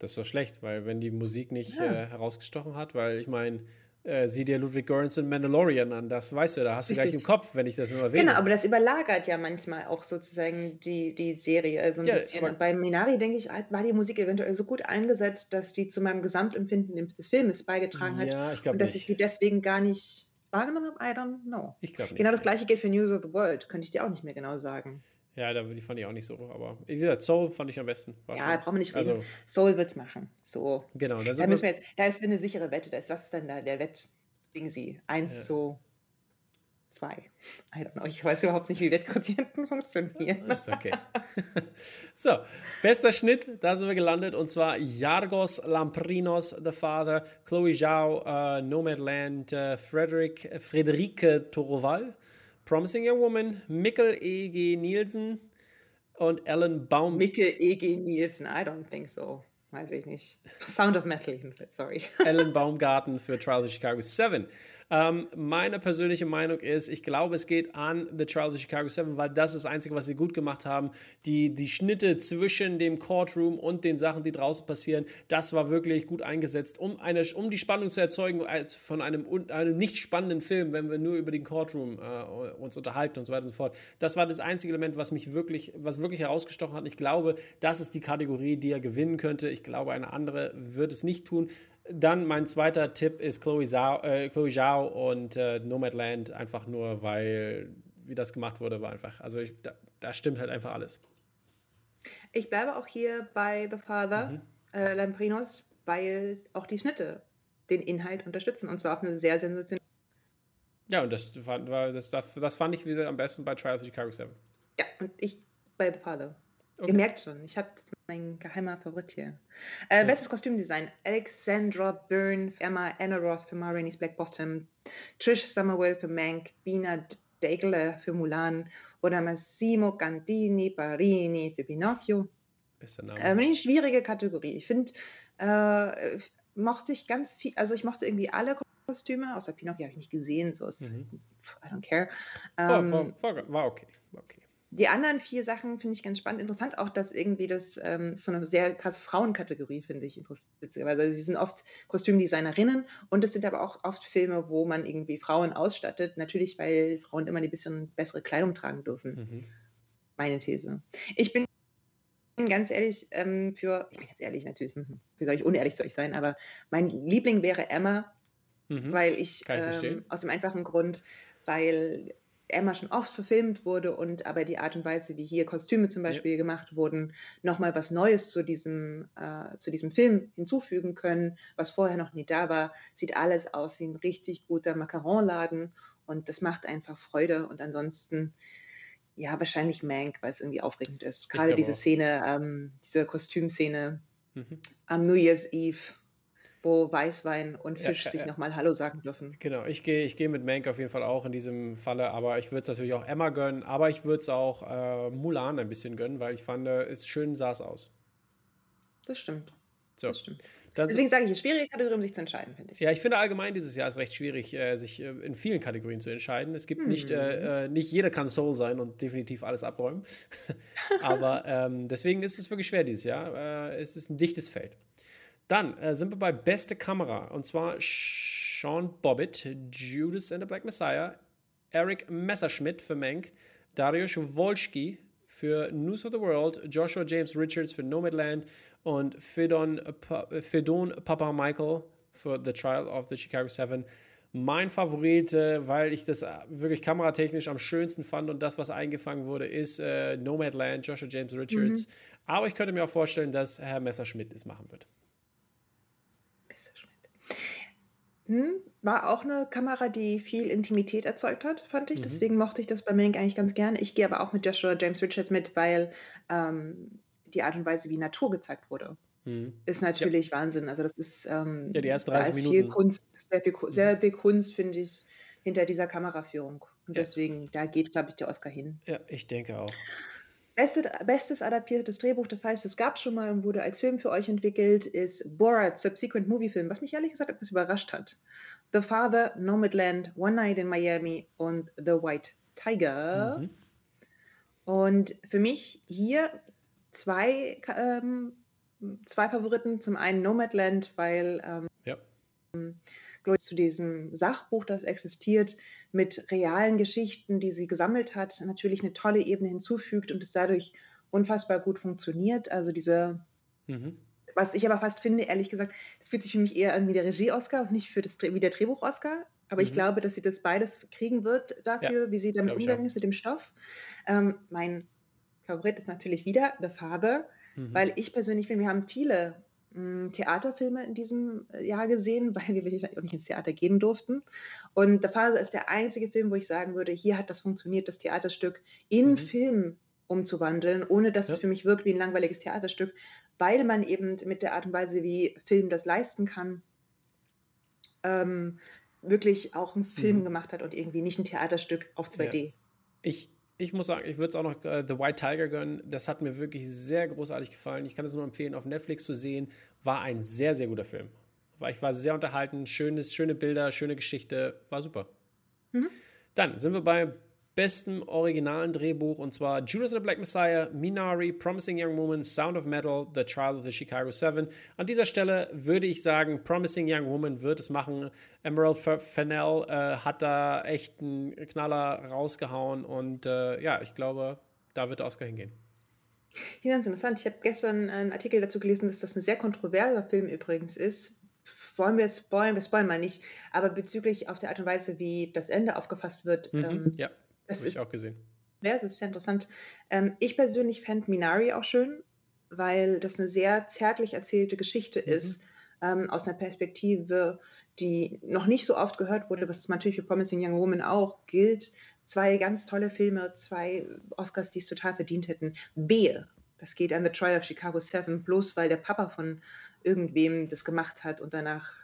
Das ist doch schlecht, weil wenn die Musik nicht ja. äh, herausgestochen hat, weil ich meine, äh, sieh dir Ludwig Göransson Mandalorian an, das weißt du, da hast du Richtig. gleich im Kopf, wenn ich das nur erwähne. Genau, aber das überlagert ja manchmal auch sozusagen die, die Serie so also ein ja, bisschen. Und bei Minari, denke ich, war die Musik eventuell so gut eingesetzt, dass die zu meinem Gesamtempfinden des Filmes beigetragen hat. Ja, ich glaube Und dass nicht. ich die deswegen gar nicht wahrgenommen habe, I don't know. Ich glaube nicht. Genau das gleiche gilt für News of the World, könnte ich dir auch nicht mehr genau sagen. Ja, die fand ich auch nicht so, aber wie gesagt, Soul fand ich am besten. Ja, brauchen wir nicht reden. Also, Soul wird's machen. So. Genau. Da, da müssen wir jetzt, da ist eine sichere Wette. Da ist, was ist denn da der Wett? Sie. Eins ja. zu zwei. I don't know. Ich weiß überhaupt nicht, wie Wettquotienten funktionieren. Ist okay. so, bester Schnitt, da sind wir gelandet. Und zwar Yargos Lamprinos, The Father, Chloe Zhao, uh, Nomadland, uh, Frederick, Frederike Toroval. Promising Young Woman, Mikkel E.G. Nielsen und Ellen Baum. Mikkel E.G. Nielsen, I don't think so. Weiß ich nicht. Sound of Metal, sorry. Ellen Baumgarten für Trials of Chicago 7. Ähm, meine persönliche Meinung ist, ich glaube, es geht an The Trials of Chicago 7, weil das ist das Einzige, was sie gut gemacht haben. Die, die Schnitte zwischen dem Courtroom und den Sachen, die draußen passieren, das war wirklich gut eingesetzt, um, eine, um die Spannung zu erzeugen als von einem, einem nicht spannenden Film, wenn wir nur über den Courtroom äh, uns unterhalten und so weiter und so fort. Das war das einzige Element, was mich wirklich, was wirklich herausgestochen hat. Ich glaube, das ist die Kategorie, die er gewinnen könnte. Ich glaube, eine andere wird es nicht tun. Dann mein zweiter Tipp ist Chloe Zhao, äh, Chloe Zhao und äh, Nomadland, einfach nur, weil wie das gemacht wurde, war einfach, also ich, da, da, stimmt halt einfach alles. Ich bleibe auch hier bei The Father, mhm. äh, Lamprinos, weil auch die Schnitte den Inhalt unterstützen und zwar auf eine sehr sensationelle Ja, und das, fand, war, das, das fand ich wieder am besten bei Trials of Chicago 7. Ja, und ich bei The Father. Okay. Ihr merkt schon, ich habe mein geheimer Favorit hier. Äh, ja. Bestes Kostümdesign: Alexandra Byrne für Emma, Anna Ross für Ma Rainey's Black Bottom, Trish Summerwell für Mank, Bina Degler für Mulan oder Massimo Cantini Parini für Pinocchio. Besser Name. Äh, eine schwierige Kategorie. Ich finde, äh, mochte ich ganz viel, also ich mochte irgendwie alle Kostüme, außer Pinocchio habe ich nicht gesehen, so ist, mhm. I don't care. Ähm, war, war, war okay. War okay die anderen vier Sachen finde ich ganz spannend. Interessant auch, dass irgendwie das ähm, so eine sehr krasse Frauenkategorie, finde ich interessant. Also sie sind oft Kostümdesignerinnen und es sind aber auch oft Filme, wo man irgendwie Frauen ausstattet. Natürlich, weil Frauen immer ein bisschen bessere Kleidung tragen dürfen. Mhm. Meine These. Ich bin ganz ehrlich, ähm, für, ich bin jetzt ehrlich natürlich, hm, wie soll ich unehrlich zu euch sein, aber mein Liebling wäre Emma, mhm. weil ich, ähm, aus dem einfachen Grund, weil Emma schon oft verfilmt wurde und aber die Art und Weise, wie hier Kostüme zum Beispiel ja. gemacht wurden, nochmal was Neues zu diesem, äh, zu diesem Film hinzufügen können, was vorher noch nie da war, sieht alles aus wie ein richtig guter Macaronladen und das macht einfach Freude und ansonsten ja, wahrscheinlich Mank, weil es irgendwie aufregend ist. Gerade diese auch. Szene, ähm, diese Kostümszene mhm. am New Year's Eve, wo Weißwein und Fisch ja, sich nochmal Hallo sagen dürfen. Genau, ich gehe ich geh mit Mank auf jeden Fall auch in diesem Falle, aber ich würde es natürlich auch Emma gönnen, aber ich würde es auch äh, Mulan ein bisschen gönnen, weil ich fand, es schön sah es aus. Das stimmt. So. Das stimmt. Dann Deswegen sage ich, es ist schwierige Kategorie, um sich zu entscheiden, finde ich. Ja, ich finde allgemein dieses Jahr ist recht schwierig, äh, sich äh, in vielen Kategorien zu entscheiden. Es gibt hm. nicht, äh, äh, nicht jeder kann Soul sein und definitiv alles abräumen. Aber ähm, deswegen ist es wirklich schwer dieses Jahr. Es ist ein dichtes Feld. Dann äh, sind wir bei beste Kamera und zwar Sean Bobbitt, Judas and the Black Messiah, Eric Messerschmidt für Mank, Dariusz Wolski für News of the World, Joshua James Richards für Nomadland und Fedon, Fedon Papa Michael für The Trial of the Chicago Seven. Mein Favorit, äh, weil ich das wirklich kameratechnisch am schönsten fand und das, was eingefangen wurde, ist äh, Nomadland, Joshua James Richards. Mhm. Aber ich könnte mir auch vorstellen, dass Herr Messerschmidt es machen wird. Hm, war auch eine Kamera, die viel Intimität erzeugt hat, fand ich. Mhm. Deswegen mochte ich das bei Mank eigentlich ganz gerne. Ich gehe aber auch mit Joshua James Richards mit, weil ähm, die Art und Weise, wie Natur gezeigt wurde, mhm. ist natürlich ja. Wahnsinn. Also das ist, ähm, ja, die ersten 30 da ist Minuten. viel Kunst, sehr viel, sehr mhm. viel Kunst, finde ich, hinter dieser Kameraführung. Und ja. deswegen, da geht, glaube ich, der Oscar hin. Ja, ich denke auch. Beste, bestes adaptiertes Drehbuch, das heißt, es gab schon mal und wurde als Film für euch entwickelt, ist Borat Subsequent Movie Film, was mich ehrlich gesagt etwas überrascht hat. The Father, Nomadland, One Night in Miami und The White Tiger. Mhm. Und für mich hier zwei, ähm, zwei Favoriten. Zum einen Nomadland, weil ähm, ja. zu diesem Sachbuch, das existiert, mit realen Geschichten, die sie gesammelt hat, natürlich eine tolle Ebene hinzufügt und es dadurch unfassbar gut funktioniert. Also diese, mhm. was ich aber fast finde, ehrlich gesagt, das fühlt sich für mich eher an wie der Regie-Oscar und nicht für das, wie der Drehbuch-Oscar. Aber mhm. ich glaube, dass sie das beides kriegen wird dafür, ja, wie sie damit umgegangen ist mit dem Stoff. Ähm, mein Favorit ist natürlich wieder The Father, mhm. weil ich persönlich finde, wir haben viele Theaterfilme in diesem Jahr gesehen, weil wir wirklich auch nicht ins Theater gehen durften. Und The Father ist der einzige Film, wo ich sagen würde, hier hat das funktioniert, das Theaterstück in mhm. Film umzuwandeln, ohne dass ja. es für mich wirkt wie ein langweiliges Theaterstück, weil man eben mit der Art und Weise, wie Film das leisten kann, ähm, wirklich auch einen Film mhm. gemacht hat und irgendwie nicht ein Theaterstück auf 2D. Ja. Ich, ich muss sagen, ich würde es auch noch äh, The White Tiger gönnen. Das hat mir wirklich sehr großartig gefallen. Ich kann es nur empfehlen, auf Netflix zu sehen. War ein sehr, sehr guter Film. Ich war sehr unterhalten. Schönes, schöne Bilder, schöne Geschichte. War super. Mhm. Dann sind wir bei besten originalen Drehbuch und zwar Judas and the Black Messiah, Minari, Promising Young Woman, Sound of Metal, The Trial of the Chicago Seven. An dieser Stelle würde ich sagen, Promising Young Woman wird es machen. Emerald Fennell äh, hat da echt einen Knaller rausgehauen und äh, ja, ich glaube, da wird der Oscar hingehen. Ja, ganz interessant. Ich habe gestern einen Artikel dazu gelesen, dass das ein sehr kontroverser Film übrigens ist. Wollen wir spoilen? Wir spoilen mal nicht. Aber bezüglich auf der Art und Weise, wie das Ende aufgefasst wird, mhm, ähm, ja das Habe ich auch gesehen. Ja, das ist sehr interessant. Ähm, ich persönlich fände Minari auch schön, weil das eine sehr zärtlich erzählte Geschichte mhm. ist, ähm, aus einer Perspektive, die noch nicht so oft gehört wurde, was natürlich für Promising Young Woman auch gilt. Zwei ganz tolle Filme, zwei Oscars, die es total verdient hätten. Wehe, das geht an The Trial of Chicago 7, bloß weil der Papa von irgendwem das gemacht hat und danach,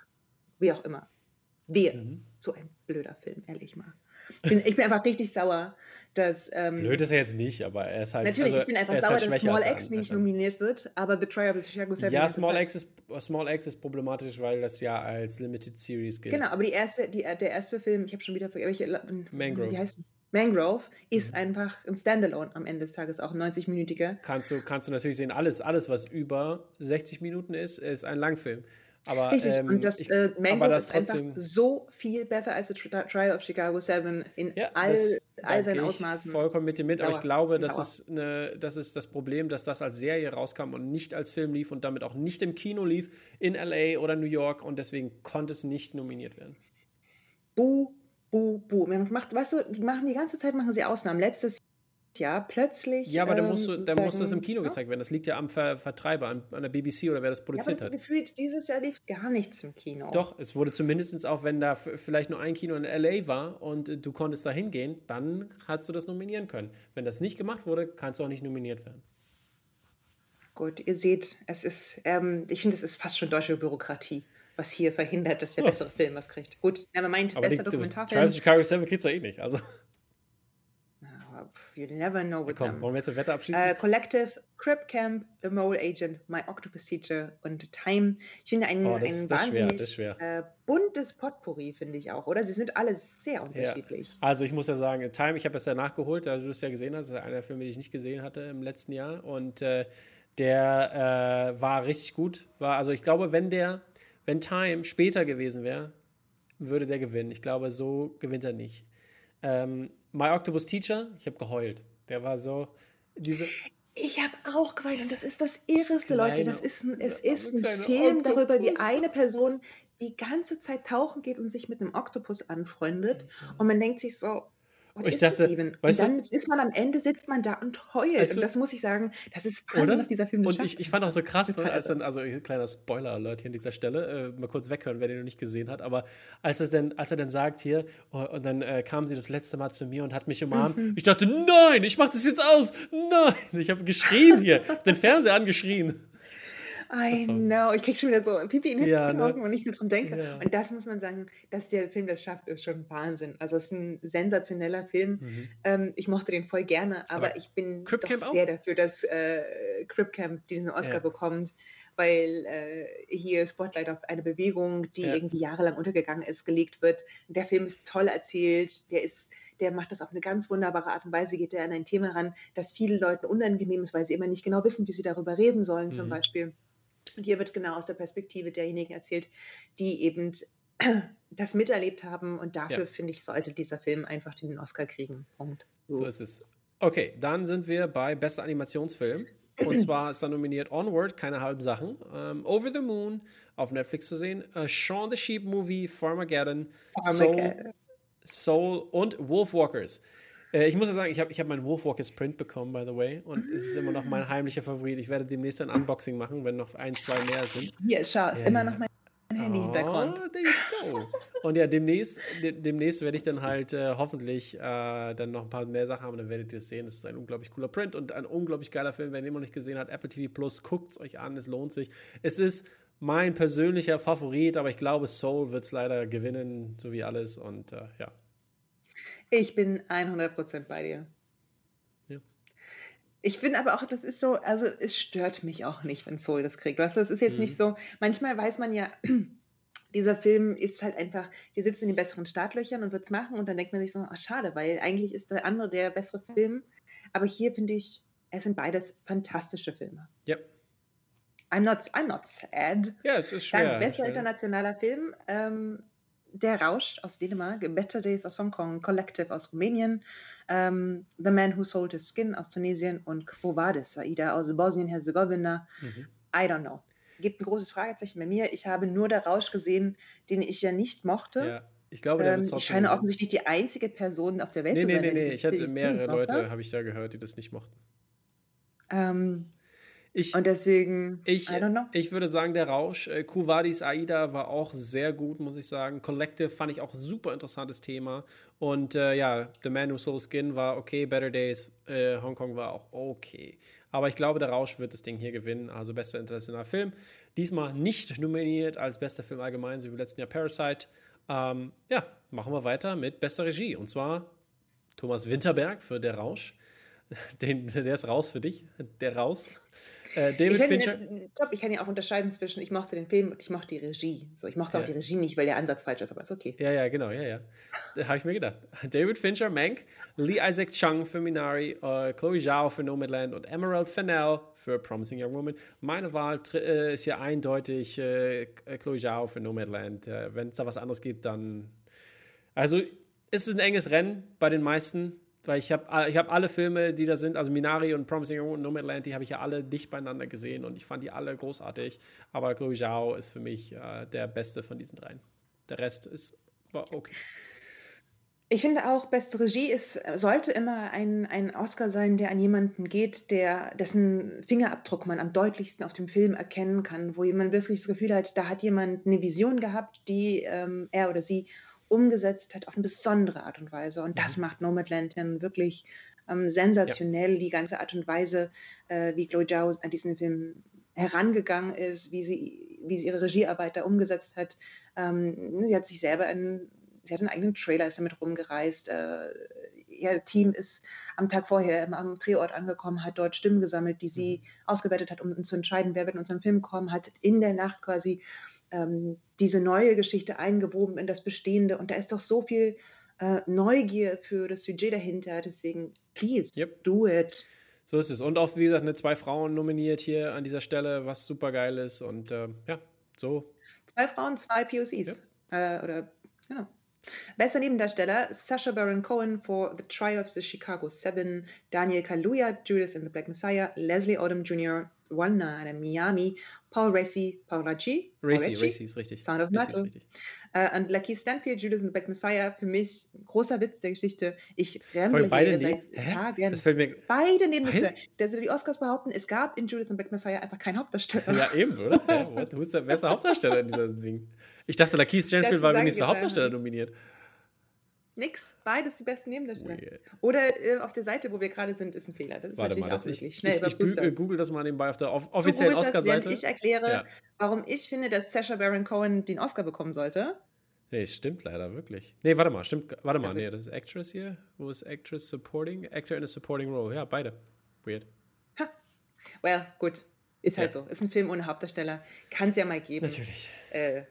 wie auch immer. Wehe, mhm. so ein blöder Film, ehrlich mal. Bin, ich bin einfach richtig sauer, dass. Ähm, Blöd ist er jetzt nicht, aber er ist halt. Natürlich, also, ich bin einfach sauer, halt dass Small X nicht nominiert wird, aber The Trial of the Chicago 7. Ja, Small X, ist, Small X ist problematisch, weil das ja als Limited Series gilt. Genau, aber die erste, die, der erste Film, ich habe schon wieder welche. Mangrove. Wie heißt Mangrove ist mhm. einfach ein Standalone am Ende des Tages, auch ein 90-minütiger. Kannst du, kannst du natürlich sehen, alles, alles, was über 60 Minuten ist, ist ein Langfilm. Aber, Richtig, ähm, und das äh, Mango das ist einfach so viel besser als The Trial of Chicago 7 in ja, all all seinen Ausmaßen. vollkommen mit dir mit, aber ich glaube, das ist, eine, das ist das Problem, dass das als Serie rauskam und nicht als Film lief und damit auch nicht im Kino lief in LA oder New York und deswegen konnte es nicht nominiert werden. Buh, buh, buh. Man macht, weißt du, die machen die ganze Zeit machen sie Ausnahmen. Letztes Jahr plötzlich. Ja, aber ähm, da musst du, da muss das im Kino ja? gezeigt werden. Das liegt ja am Ver Vertreiber, an, an, der BBC oder wer das produziert ja, aber das hat. Gefühlt, dieses Jahr lief gar nichts im Kino. Doch, es wurde zumindest auch, wenn da vielleicht nur ein Kino in LA war und äh, du konntest da hingehen, dann hast du das nominieren können. Wenn das nicht gemacht wurde, kannst du auch nicht nominiert werden. Gut, ihr seht, es ist, ähm, ich finde, es ist fast schon deutsche Bürokratie was hier verhindert, dass der bessere Film was kriegt. Gut, aber meint, aber besser die, Dokumentarfilm. Scheiße, Chicago 7 kriegt es doch eh nicht. Also. You never know with Komm, them. Wollen wir jetzt eine Wette abschließen? Uh, Collective, Crip Camp, The Mole Agent, My Octopus Teacher und Time. Ich finde ein, oh, das, ein das wahnsinnig äh, buntes Potpourri, finde ich auch, oder? Sie sind alle sehr unterschiedlich. Ja. Also ich muss ja sagen, Time, ich habe es ja nachgeholt, also du es ja gesehen hast, das ist einer der Filme, die ich nicht gesehen hatte im letzten Jahr und äh, der äh, war richtig gut. War, also ich glaube, wenn der, wenn Time später gewesen wäre, würde der gewinnen. Ich glaube, so gewinnt er nicht. Ähm, My Octopus Teacher, ich habe geheult. Der war so, diese. Ich habe auch geweint und das ist das Irreste, Leute. Das ist ein, es ist ein Film Oktopus. darüber, wie eine Person die ganze Zeit tauchen geht und sich mit einem Oktopus anfreundet. Mhm. Und man denkt sich so, und ich dachte, weißt und dann du, ist man am Ende, sitzt man da und heult. Also, und das muss ich sagen, das ist Wahnsinn, was dieser Film Und ich, ich, fand auch so krass, ne, als dann, also kleiner Spoiler-Alert hier an dieser Stelle, äh, mal kurz weghören, wer den noch nicht gesehen hat, aber als er dann, als er dann sagt hier, oh, und dann äh, kam sie das letzte Mal zu mir und hat mich umarmt, mhm. ich dachte, nein, ich mach das jetzt aus, nein, ich habe geschrien hier, den Fernseher angeschrien. I know. Ich kriege schon wieder so Pipi in den ja, ne? Augen, wenn ich nur dran denke. Ja. Und das muss man sagen, dass der Film das schafft, ist schon Wahnsinn. Also es ist ein sensationeller Film. Mhm. Ähm, ich mochte den voll gerne, aber, aber ich bin Crip doch sehr auch? dafür, dass äh, Crip Camp diesen Oscar ja. bekommt weil äh, hier Spotlight auf eine Bewegung, die ja. irgendwie jahrelang untergegangen ist, gelegt wird. Der Film ist toll erzählt, der ist, der macht das auf eine ganz wunderbare Art und Weise, geht er an ein Thema ran, das vielen Leuten unangenehm ist, weil sie immer nicht genau wissen, wie sie darüber reden sollen, mhm. zum Beispiel. Und hier wird genau aus der Perspektive derjenigen erzählt, die eben das miterlebt haben. Und dafür, ja. finde ich, sollte dieser Film einfach den Oscar kriegen. Punkt. So. so ist es. Okay, dann sind wir bei bester Animationsfilm. Und zwar ist da nominiert Onward, keine halben Sachen. Um, Over the Moon auf Netflix zu sehen. A Shaun the Sheep Movie, Farmageddon, Soul, Soul und Wolfwalkers. Äh, ich muss ja sagen, ich habe ich hab meinen Wolfwalkers Print bekommen, by the way. Und es ist immer noch mein heimlicher Favorit. Ich werde demnächst ein Unboxing machen, wenn noch ein, zwei mehr sind. Hier, schau, ist ja, immer noch mein Handy-Hintergrund. Oh, there you go. Und ja, demnächst, de demnächst werde ich dann halt äh, hoffentlich äh, dann noch ein paar mehr Sachen haben. Dann werdet ihr es sehen. Es ist ein unglaublich cooler Print und ein unglaublich geiler Film. Wenn ihr noch nicht gesehen habt, Apple TV Plus, guckt es euch an. Es lohnt sich. Es ist mein persönlicher Favorit, aber ich glaube, Soul wird es leider gewinnen, so wie alles. Und äh, ja, ich bin 100% bei dir. Ja. Ich bin aber auch, das ist so, also es stört mich auch nicht, wenn Soul das kriegt. Weißt du, das ist jetzt mhm. nicht so, manchmal weiß man ja, dieser Film ist halt einfach, die sitzt in den besseren Startlöchern und wird es machen und dann denkt man sich so, ach schade, weil eigentlich ist der andere der bessere Film. Aber hier finde ich, es sind beides fantastische Filme. Ja. I'm not, I'm not sad. Ja, es ist schwer. Dann bester internationaler Film. Ähm, der Rausch aus Dänemark, Better Days aus Hongkong, Collective aus Rumänien, ähm, The Man Who Sold His Skin aus Tunesien und Quo Vadis, Aida aus Bosnien-Herzegowina. Mhm. I don't know. Gibt ein großes Fragezeichen bei mir. Ich habe nur der Rausch gesehen, den ich ja nicht mochte. Ja. Ich glaube, der ähm, Ich scheine offensichtlich die einzige Person auf der Welt nee, zu sein. Nee, nee, nee. Ich hatte mehrere Leute, habe ich da gehört, die das nicht mochten. Ähm, ich, und deswegen, ich, ich würde sagen, der Rausch. Äh, Kuvadis Aida war auch sehr gut, muss ich sagen. Collective fand ich auch super interessantes Thema. Und äh, ja, The Man Who Sold Skin war okay. Better Days äh, Hongkong war auch okay. Aber ich glaube, der Rausch wird das Ding hier gewinnen. Also bester internationaler Film. Diesmal nicht nominiert als bester Film allgemein, so wie im letzten Jahr Parasite. Ähm, ja, machen wir weiter mit bester Regie. Und zwar Thomas Winterberg für Der Rausch. Den, der ist raus für dich. Der raus. Äh, David ich Fincher. ich glaube, ich kann ja auch unterscheiden zwischen, ich mochte den Film und ich mochte die Regie. So, ich mochte ja. auch die Regie nicht, weil der Ansatz falsch ist, aber ist okay. Ja, ja, genau, ja, ja. Da habe ich mir gedacht. David Fincher, Mank, Lee Isaac Chung für Minari, äh, Chloe Zhao für Nomadland und Emerald Fennell für Promising Young Woman. Meine Wahl äh, ist ja eindeutig äh, Chloe Zhao für Nomadland. Äh, Wenn es da was anderes gibt, dann. Also, ist es ein enges Rennen bei den meisten weil ich habe ich hab alle Filme, die da sind, also Minari und Promising Young und Nomadland, die habe ich ja alle dicht beieinander gesehen und ich fand die alle großartig. Aber Chloe Zhao ist für mich äh, der beste von diesen dreien. Der Rest ist okay. Ich finde auch, beste Regie ist, sollte immer ein, ein Oscar sein, der an jemanden geht, der, dessen Fingerabdruck man am deutlichsten auf dem Film erkennen kann, wo jemand wirklich das Gefühl hat, da hat jemand eine Vision gehabt, die ähm, er oder sie umgesetzt hat auf eine besondere Art und Weise. Und das mhm. macht Nomadland wirklich ähm, sensationell, ja. die ganze Art und Weise, äh, wie Chloe Zhao an diesen Film herangegangen ist, wie sie, wie sie ihre Regiearbeit da umgesetzt hat. Ähm, sie hat sich selber in sie hat einen eigenen Trailer, ist damit rumgereist. Äh, ihr Team ist am Tag vorher am Drehort angekommen, hat dort Stimmen gesammelt, die sie mhm. ausgewertet hat, um zu entscheiden, wer wird in unseren Film kommen, hat in der Nacht quasi ähm, diese neue Geschichte eingewoben in das Bestehende. Und da ist doch so viel äh, Neugier für das Sujet dahinter. Deswegen, please, yep. do it. So ist es. Und auch, wie gesagt, eine zwei Frauen nominiert hier an dieser Stelle, was super geil ist. Und äh, ja, so. Zwei Frauen, zwei POCs. Yep. Äh, oder, genau. Bester Nebendarsteller Sacha Baron Cohen for The Trial of the Chicago Seven, Daniel Kaluuya, Judas and the Black Messiah, Leslie Odom Jr., Night in Miami, Paul Racy, Paul Raci, Racy, Racy ist richtig. Sound of Metal. Uh, und Lucky Stanfield, Judas and the Black Messiah, für mich großer Witz der Geschichte. Ich renne beide seit Hä? Tagen. Das fällt mir beide Nebendarsteller. Also die Oscars behaupten, es gab in Judas and the Black Messiah einfach keinen Hauptdarsteller. Ja, eben, oder? ja, what? Who ist der beste Hauptdarsteller in diesem Ding? Ich dachte, Lakeith Stanfield war wenigstens für Hauptdarsteller nominiert. Nix, beides die besten Nebendarsteller. Weird. Oder äh, auf der Seite, wo wir gerade sind, ist ein Fehler. Das ist Warte mal, das ich, schnell. Ich, ich google, google, das mal nebenbei auf der offiziellen Oscar-Seite. Ich erkläre, ja. warum ich finde, dass Sacha Baron Cohen den Oscar bekommen sollte. Nee, es stimmt leider wirklich. Nee, warte mal, stimmt. Warte mal, nee, das ist Actress hier. Wo ist Actress Supporting? Actor in a Supporting Role. Ja, beide. Weird. Ha. Well, gut. Ist halt ja. so. Ist ein Film ohne Hauptdarsteller. Kann es ja mal geben. Natürlich. Äh,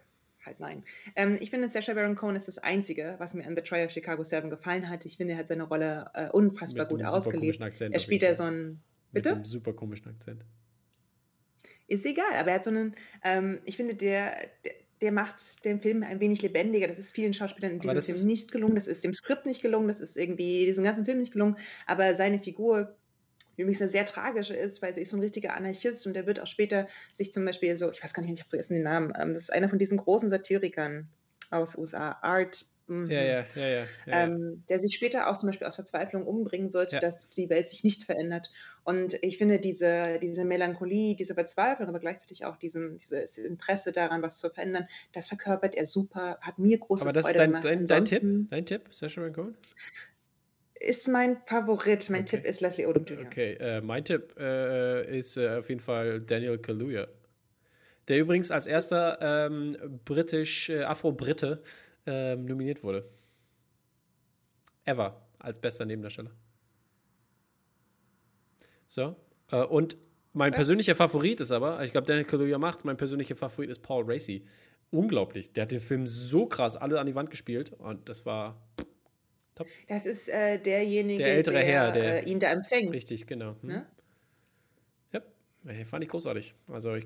halt nein. Ähm, ich finde, Sacha Baron Cohen ist das Einzige, was mir an The Trial of Chicago 7 gefallen hat. Ich finde, er hat seine Rolle äh, unfassbar Mit gut ausgelebt. Akzent er spielt ja so einen. Bitte? Mit einem super komischen Akzent. Ist egal, aber er hat so einen. Ähm, ich finde, der, der, der, macht den Film ein wenig lebendiger. Das ist vielen Schauspielern in diesem Film nicht gelungen. Das ist dem Skript nicht gelungen. Das ist irgendwie diesem ganzen Film nicht gelungen. Aber seine Figur übrigens eine sehr tragische ist, weil sie ist so ein richtiger Anarchist und der wird auch später sich zum Beispiel so, ich weiß gar nicht, ich habe vergessen den Namen, ähm, das ist einer von diesen großen Satyrikern aus USA, Art. Mhm. Ja, ja, ja, ja, ja, ähm, der sich später auch zum Beispiel aus Verzweiflung umbringen wird, ja. dass die Welt sich nicht verändert. Und ich finde diese, diese Melancholie, diese Verzweiflung, aber gleichzeitig auch diesen, dieses Interesse daran, was zu verändern, das verkörpert er super, hat mir große aber das Freude ist dein, gemacht. Dein, dein Tipp? Dein Tipp, Sasha Baron ist mein Favorit. Mein okay. Tipp ist Leslie Odom Jr. Okay, äh, mein Tipp äh, ist äh, auf jeden Fall Daniel Kaluuya. Der übrigens als erster ähm, britisch, äh, Afro-Brite ähm, nominiert wurde. Ever als bester Nebendarsteller. So. Äh, und mein persönlicher Favorit ist aber, ich glaube, Daniel Kaluuya macht, mein persönlicher Favorit ist Paul Racy. Unglaublich. Der hat den Film so krass alle an die Wand gespielt und das war Top. Das ist äh, derjenige, der ältere der, Herr, der äh, ihn da empfängt. Richtig, genau. Hm. Ne? Ja, fand ich großartig. Also ich,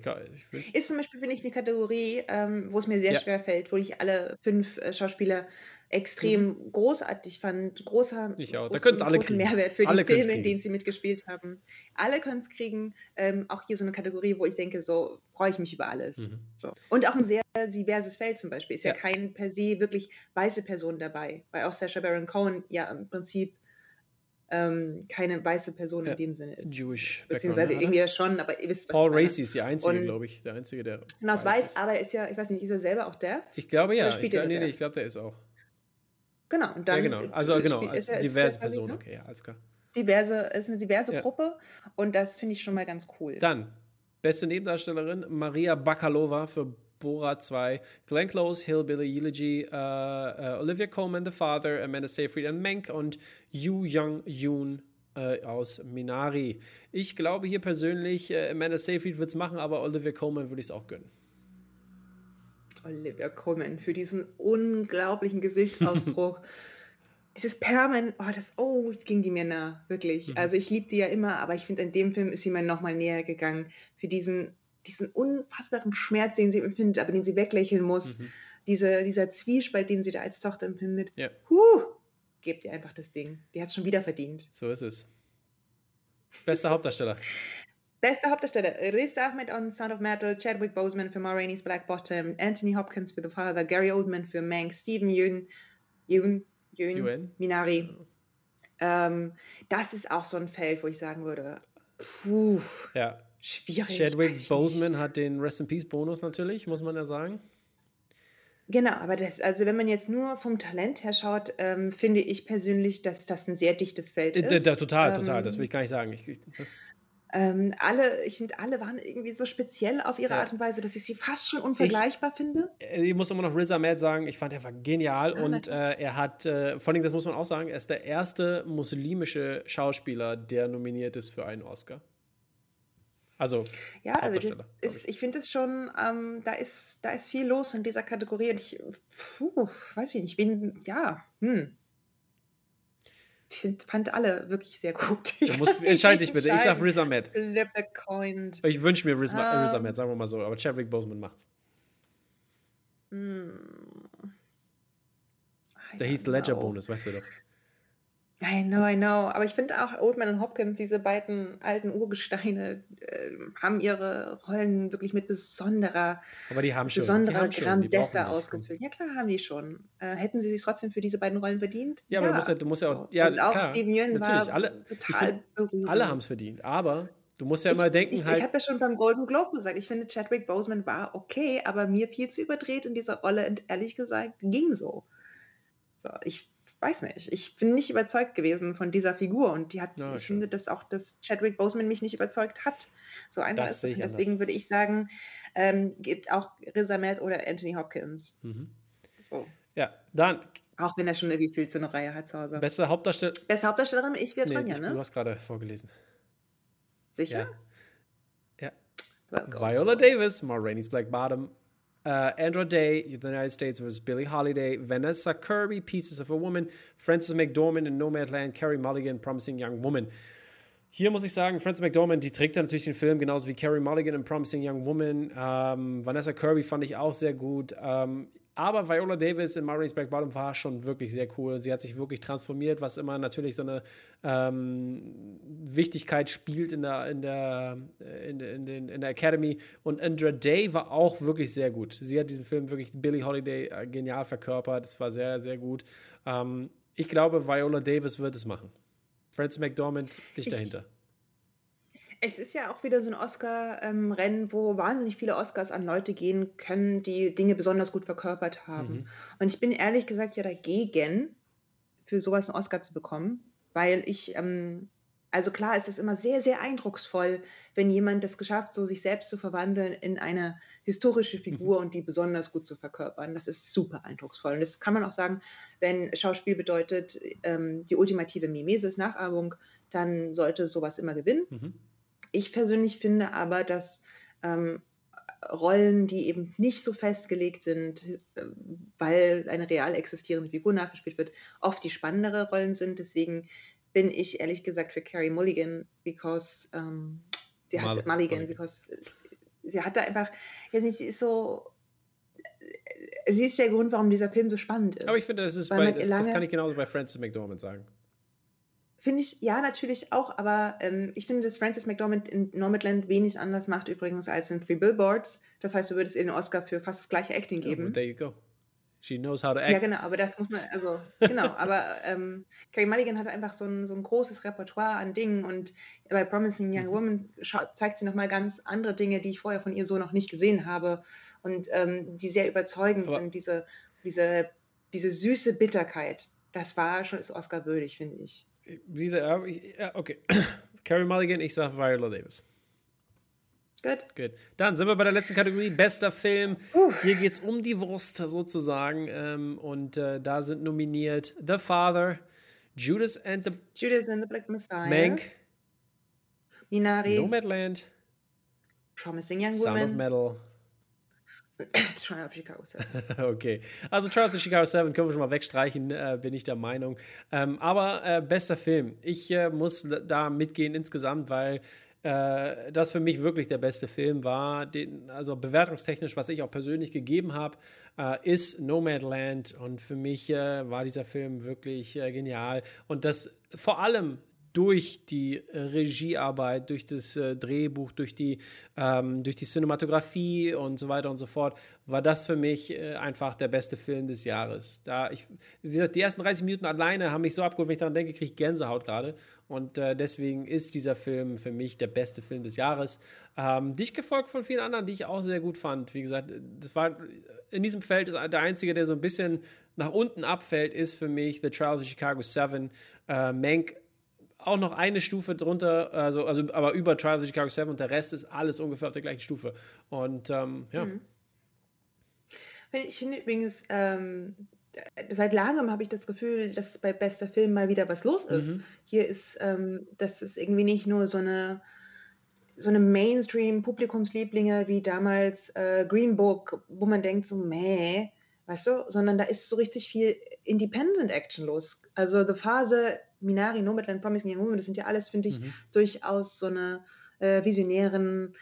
ich Ist zum Beispiel, finde ich, eine Kategorie, ähm, wo es mir sehr ja. schwer fällt, wo ich alle fünf äh, Schauspieler extrem mhm. großartig fand. Großer, ich auch. Da können es alle kriegen. Mehrwert für alle die Filme, in denen sie mitgespielt haben. Alle können es kriegen. Ähm, auch hier so eine Kategorie, wo ich denke, so freue ich mich über alles. Mhm. So. Und auch ein sehr diverses Feld zum Beispiel. Ist ja. ja kein per se wirklich weiße Person dabei. Weil auch Sacha Baron Cohen ja im Prinzip ähm, keine weiße Person ja. in dem Sinne ist. Jewish. Beziehungsweise irgendwie ja schon, aber ihr wisst, was Paul Racy ist die Einzige, glaube ich. Der Einzige, der. Genau, weiß, weiß aber er ist ja, ich weiß nicht, ist er selber auch der? Ich glaube ja. Ich, glaub, nee, nee, ich glaube, der ist auch. Genau, und dann. Ja, genau. Also, genau, als er, diverse Person, ne? okay, ja, alles klar. Diverse, ist eine diverse ja. Gruppe und das finde ich schon mal ganz cool. Dann, beste Nebendarstellerin, Maria Bakalova für Bora 2, Glenn Close, Hillbilly Eulogy, uh, uh, Olivia Colman, The Father, Amanda Seyfried und Menk und Yu Young Yoon uh, aus Minari. Ich glaube hier persönlich, äh, Amanda Seyfried wird es machen, aber Olivia Colman würde ich es auch gönnen. Olivia Colman für diesen unglaublichen Gesichtsausdruck. Dieses Permen, oh, das, oh, ging die mir nah, wirklich. Mhm. Also ich liebe die ja immer, aber ich finde, in dem Film ist sie mir nochmal näher gegangen. Für diesen, diesen unfassbaren Schmerz, den sie empfindet, aber den sie weglächeln muss. Mhm. Diese, dieser Zwiespalt, den sie da als Tochter empfindet. Ja. Huh, gebt ihr einfach das Ding. Die hat es schon wieder verdient. So ist es. Bester Hauptdarsteller. Bester Hauptdarsteller: Riz Ahmed on Sound of Metal, Chadwick Boseman für Ma Rainey's Black Bottom, Anthony Hopkins für The Father, Gary Oldman für Mank, Stephen Yeun, Yeun, Yeun, Yeun? Minari. Ähm, das ist auch so ein Feld, wo ich sagen würde, puh, ja. Schwierig. Chadwick Boseman hat den Rest in Peace Bonus natürlich, muss man ja sagen. Genau, aber das, also wenn man jetzt nur vom Talent her schaut, ähm, finde ich persönlich, dass das ein sehr dichtes Feld äh, ist. Da, total, ähm, total, das will ich gar nicht sagen. Ich, ich, ähm, alle, ich finde, alle waren irgendwie so speziell auf ihre ja. Art und Weise, dass ich sie fast schon unvergleichbar ich, finde. Äh, ich muss immer noch Riz Ahmed sagen, ich fand, er war genial ah, und äh, er hat, äh, vor allem, das muss man auch sagen, er ist der erste muslimische Schauspieler, der nominiert ist für einen Oscar. Also, ja, also das ist, ich finde es schon, ähm, da, ist, da ist viel los in dieser Kategorie und ich, puh, weiß ich nicht, bin, ja, hm. Ich fand alle wirklich sehr gut. Du musst, entscheid dich bitte. Ich sag Riz Ahmed. Ich wünsche mir Riz, um, ähm. Riz Ahmed, sagen wir mal so. Aber Chadwick Boseman macht's. Mm, Der Heath Ledger Bonus, weißt du doch. I know, I know. Aber ich finde auch Oldman und Hopkins, diese beiden alten Urgesteine, äh, haben ihre Rollen wirklich mit besonderer, Aber die haben schon, besonderer die haben Grandesse ausgefüllt. Ja, klar, haben die schon. Äh, hätten sie sich trotzdem für diese beiden Rollen verdient? Ja, ja. aber du musst ja, du musst ja auch. Ja, und auch klar, Steven Yeun war alle, total berührend. Alle haben es verdient. Aber Du musst ja immer denken, ich, halt. Ich habe ja schon beim Golden Globe gesagt, ich finde, Chadwick Boseman war okay, aber mir viel zu überdreht in dieser Rolle und ehrlich gesagt ging so. so ich weiß nicht, ich bin nicht überzeugt gewesen von dieser Figur und die hat, ja, ich schön. finde, dass auch dass Chadwick Boseman mich nicht überzeugt hat. So einfach das ist es. Deswegen würde ich sagen, ähm, geht auch Riz Ahmed oder Anthony Hopkins. Mhm. So. Ja, dann. Auch wenn er schon irgendwie viel zu einer Reihe hat zu Hause. Beste Hauptdarsteller. Beste Hauptdarstellerin, ich wäre nee, ne? Du hast gerade vorgelesen. Sicher? Ja. ja. Viola Davis, Ma Rainey's Black Bottom, uh, Andra Day, The United States was Billie Holiday, Vanessa Kirby, Pieces of a Woman, Frances McDormand in Nomadland, Carrie Mulligan, Promising Young Woman. Hier muss ich sagen, Frances McDormand, die trägt ja natürlich den Film genauso wie Carrie Mulligan in Promising Young Woman. Ähm, Vanessa Kirby fand ich auch sehr gut. Ähm, aber Viola Davis in Marines Back Bottom war schon wirklich sehr cool. Sie hat sich wirklich transformiert, was immer natürlich so eine ähm, Wichtigkeit spielt in der, in, der, in, in, in, in der Academy. Und Andra Day war auch wirklich sehr gut. Sie hat diesen Film wirklich Billie Holiday äh, genial verkörpert. Das war sehr, sehr gut. Ähm, ich glaube, Viola Davis wird es machen. Frances McDormand dich dahinter. Es ist ja auch wieder so ein Oscar-Rennen, wo wahnsinnig viele Oscars an Leute gehen können, die Dinge besonders gut verkörpert haben. Mhm. Und ich bin ehrlich gesagt ja dagegen, für sowas einen Oscar zu bekommen, weil ich, ähm, also klar ist es immer sehr, sehr eindrucksvoll, wenn jemand das geschafft, so sich selbst zu verwandeln in eine historische Figur mhm. und die besonders gut zu verkörpern. Das ist super eindrucksvoll. Und das kann man auch sagen, wenn Schauspiel bedeutet, ähm, die ultimative Mimesis, Nachahmung, dann sollte sowas immer gewinnen. Mhm. Ich persönlich finde aber, dass ähm, Rollen, die eben nicht so festgelegt sind, äh, weil eine real existierende Figur nachgespielt wird, oft die spannendere Rollen sind. Deswegen bin ich ehrlich gesagt für Carrie Mulligan, because ähm, sie hat Mal Mulligan, Mulligan, because sie hat da einfach, weiß nicht, sie ist so sie ist der Grund, warum dieser Film so spannend ist. Aber ich finde, das ist bei, das, das, kann ich genauso bei Frances McDormand sagen. Finde ich, ja, natürlich auch, aber ähm, ich finde, dass Frances McDormand in Nomadland wenig anders macht übrigens als in Three Billboards. Das heißt, du würdest ihr den Oscar für fast das gleiche Acting geben. Oh, there you go. She knows how to act. Ja, genau, aber das muss man, also, genau, aber ähm, Carrie Mulligan hat einfach so ein, so ein großes Repertoire an Dingen und bei Promising Young mhm. Woman zeigt sie nochmal ganz andere Dinge, die ich vorher von ihr so noch nicht gesehen habe und ähm, die sehr überzeugend aber sind, diese, diese, diese süße Bitterkeit. Das war schon, ist Oscar würdig, finde ich. Wie gesagt, okay. Carrie Mulligan, ich sage Viola Davis. Gut. Gut. Dann sind wir bei der letzten Kategorie, bester Film. Uh. Hier geht es um die Wurst sozusagen. Ähm, und äh, da sind nominiert The Father, Judas and the, Judas and the Black Messiah, Mank, Minari, Nomadland, Promising Young Woman, Sound of Metal, Trial of Chicago 7. okay. Also Trial of Chicago 7 können wir schon mal wegstreichen, äh, bin ich der Meinung. Ähm, aber äh, bester Film. Ich äh, muss da mitgehen insgesamt, weil äh, das für mich wirklich der beste Film war, den, also bewertungstechnisch, was ich auch persönlich gegeben habe, äh, ist Nomadland und für mich äh, war dieser Film wirklich genial und das vor allem durch die äh, Regiearbeit, durch das äh, Drehbuch, durch die, ähm, durch die Cinematografie und so weiter und so fort, war das für mich äh, einfach der beste Film des Jahres. Da ich, wie gesagt, die ersten 30 Minuten alleine haben mich so abgeholt, wenn ich daran denke, kriege ich Gänsehaut gerade. Und äh, deswegen ist dieser Film für mich der beste Film des Jahres. Ähm, dich gefolgt von vielen anderen, die ich auch sehr gut fand. Wie gesagt, das war in diesem Feld ist der einzige, der so ein bisschen nach unten abfällt, ist für mich The Trials of Chicago 7. Äh, Mank auch noch eine Stufe drunter, also, also aber über Trials of Chicago 7 und der Rest ist alles ungefähr auf der gleichen Stufe. Und ähm, ja. Mhm. Ich finde übrigens, ähm, seit langem habe ich das Gefühl, dass bei bester Film mal wieder was los ist. Mhm. Hier ist, ähm, das ist irgendwie nicht nur so eine so eine Mainstream-Publikumslieblinge wie damals äh, Green Book, wo man denkt so, meh, weißt du, sondern da ist so richtig viel Independent-Action los. Also The Phase Minari, Nomadland, Promising Young Woman, das sind ja alles, finde ich, mhm. durchaus so eine äh, visionären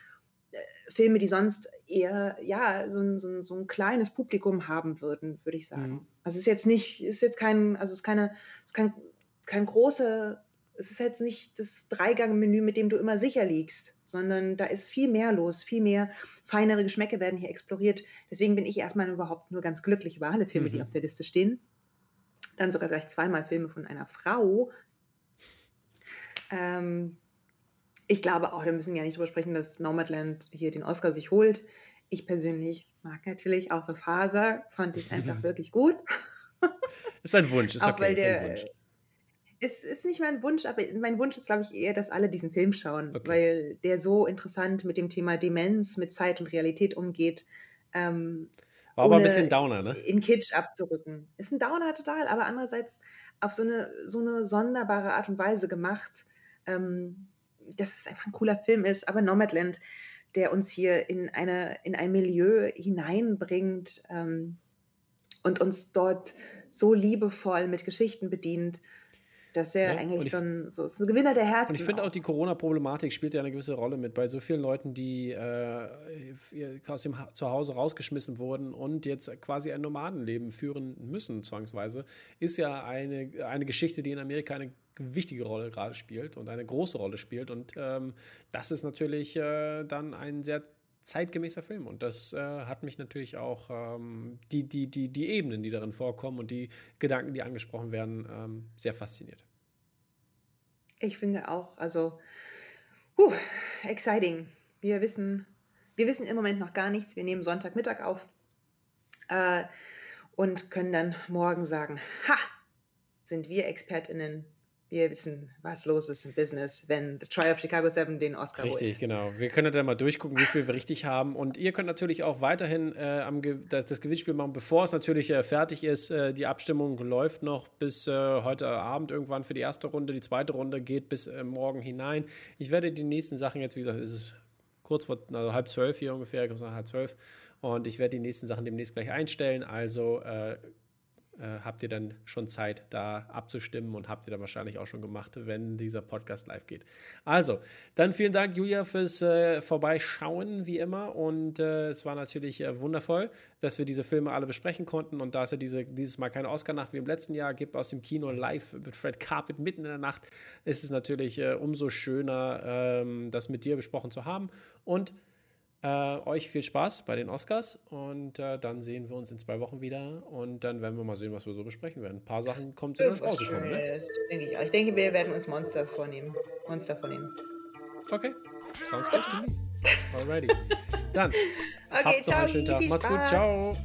äh, Filme, die sonst eher, ja, so ein, so, ein, so ein kleines Publikum haben würden, würde ich sagen. Mhm. Also es ist jetzt nicht, ist jetzt kein, also es ist keine, es ist kein, kein große, es ist jetzt nicht das Dreigang-Menü, mit dem du immer sicher liegst, sondern da ist viel mehr los, viel mehr feinere Geschmäcke werden hier exploriert. Deswegen bin ich erstmal überhaupt nur ganz glücklich über alle Filme, mhm. die auf der Liste stehen dann sogar gleich zweimal Filme von einer Frau. Ähm, ich glaube auch, wir müssen ja nicht drüber sprechen, dass Nomadland hier den Oscar sich holt. Ich persönlich mag natürlich auch The Father, fand ich einfach wirklich gut. Ist ein Wunsch, ist auch okay, ist ein Wunsch. Es ist nicht mein Wunsch, aber mein Wunsch ist, glaube ich, eher, dass alle diesen Film schauen, okay. weil der so interessant mit dem Thema Demenz, mit Zeit und Realität umgeht. Ähm, war aber ein bisschen Downer, ne? In Kitsch abzurücken. Ist ein Downer total, aber andererseits auf so eine, so eine sonderbare Art und Weise gemacht, ähm, dass es einfach ein cooler Film ist. Aber Nomadland, der uns hier in, eine, in ein Milieu hineinbringt ähm, und uns dort so liebevoll mit Geschichten bedient, dass er ja, eigentlich ich, schon so ist ein Gewinner der Herzen. Und ich finde auch, die Corona-Problematik spielt ja eine gewisse Rolle mit bei so vielen Leuten, die äh, aus dem ha Zuhause rausgeschmissen wurden und jetzt quasi ein Nomadenleben führen müssen, zwangsweise, ist ja eine, eine Geschichte, die in Amerika eine wichtige Rolle gerade spielt und eine große Rolle spielt. Und ähm, das ist natürlich äh, dann ein sehr zeitgemäßer Film. Und das äh, hat mich natürlich auch ähm, die, die, die, die Ebenen, die darin vorkommen und die Gedanken, die angesprochen werden, ähm, sehr fasziniert. Ich finde auch, also, uh, exciting. Wir wissen, wir wissen im Moment noch gar nichts. Wir nehmen Sonntagmittag auf äh, und können dann morgen sagen, ha, sind wir ExpertInnen wir wissen, was los ist im Business, wenn The Trial of Chicago 7 den Oscar richtig, holt. Richtig, genau. Wir können dann mal durchgucken, wie viel wir richtig haben. Und ihr könnt natürlich auch weiterhin äh, am das, das, Gewinnspiel machen, bevor es natürlich äh, fertig ist. Äh, die Abstimmung läuft noch bis äh, heute Abend irgendwann für die erste Runde. Die zweite Runde geht bis äh, morgen hinein. Ich werde die nächsten Sachen jetzt, wie gesagt, es ist kurz vor also halb zwölf hier ungefähr, halb zwölf. Und ich werde die nächsten Sachen demnächst gleich einstellen. Also äh, habt ihr dann schon Zeit, da abzustimmen und habt ihr dann wahrscheinlich auch schon gemacht, wenn dieser Podcast live geht. Also, dann vielen Dank, Julia, fürs äh, Vorbeischauen, wie immer. Und äh, es war natürlich äh, wundervoll, dass wir diese Filme alle besprechen konnten. Und da es ja diese, dieses Mal keine Oscar-Nacht wie im letzten Jahr gibt, aus dem Kino live mit Fred Carpet mitten in der Nacht, ist es natürlich äh, umso schöner, ähm, das mit dir besprochen zu haben. Und äh, euch viel Spaß bei den Oscars und äh, dann sehen wir uns in zwei Wochen wieder und dann werden wir mal sehen, was wir so besprechen werden. Ein paar Sachen kommen zu uns rausgekommen, ne? denke ich. ich denke, wir werden uns Monsters vornehmen. Monster vornehmen. Okay, sounds good to me. Alrighty. Dann, okay, habt noch einen schönen Tag. Macht's gut, ciao.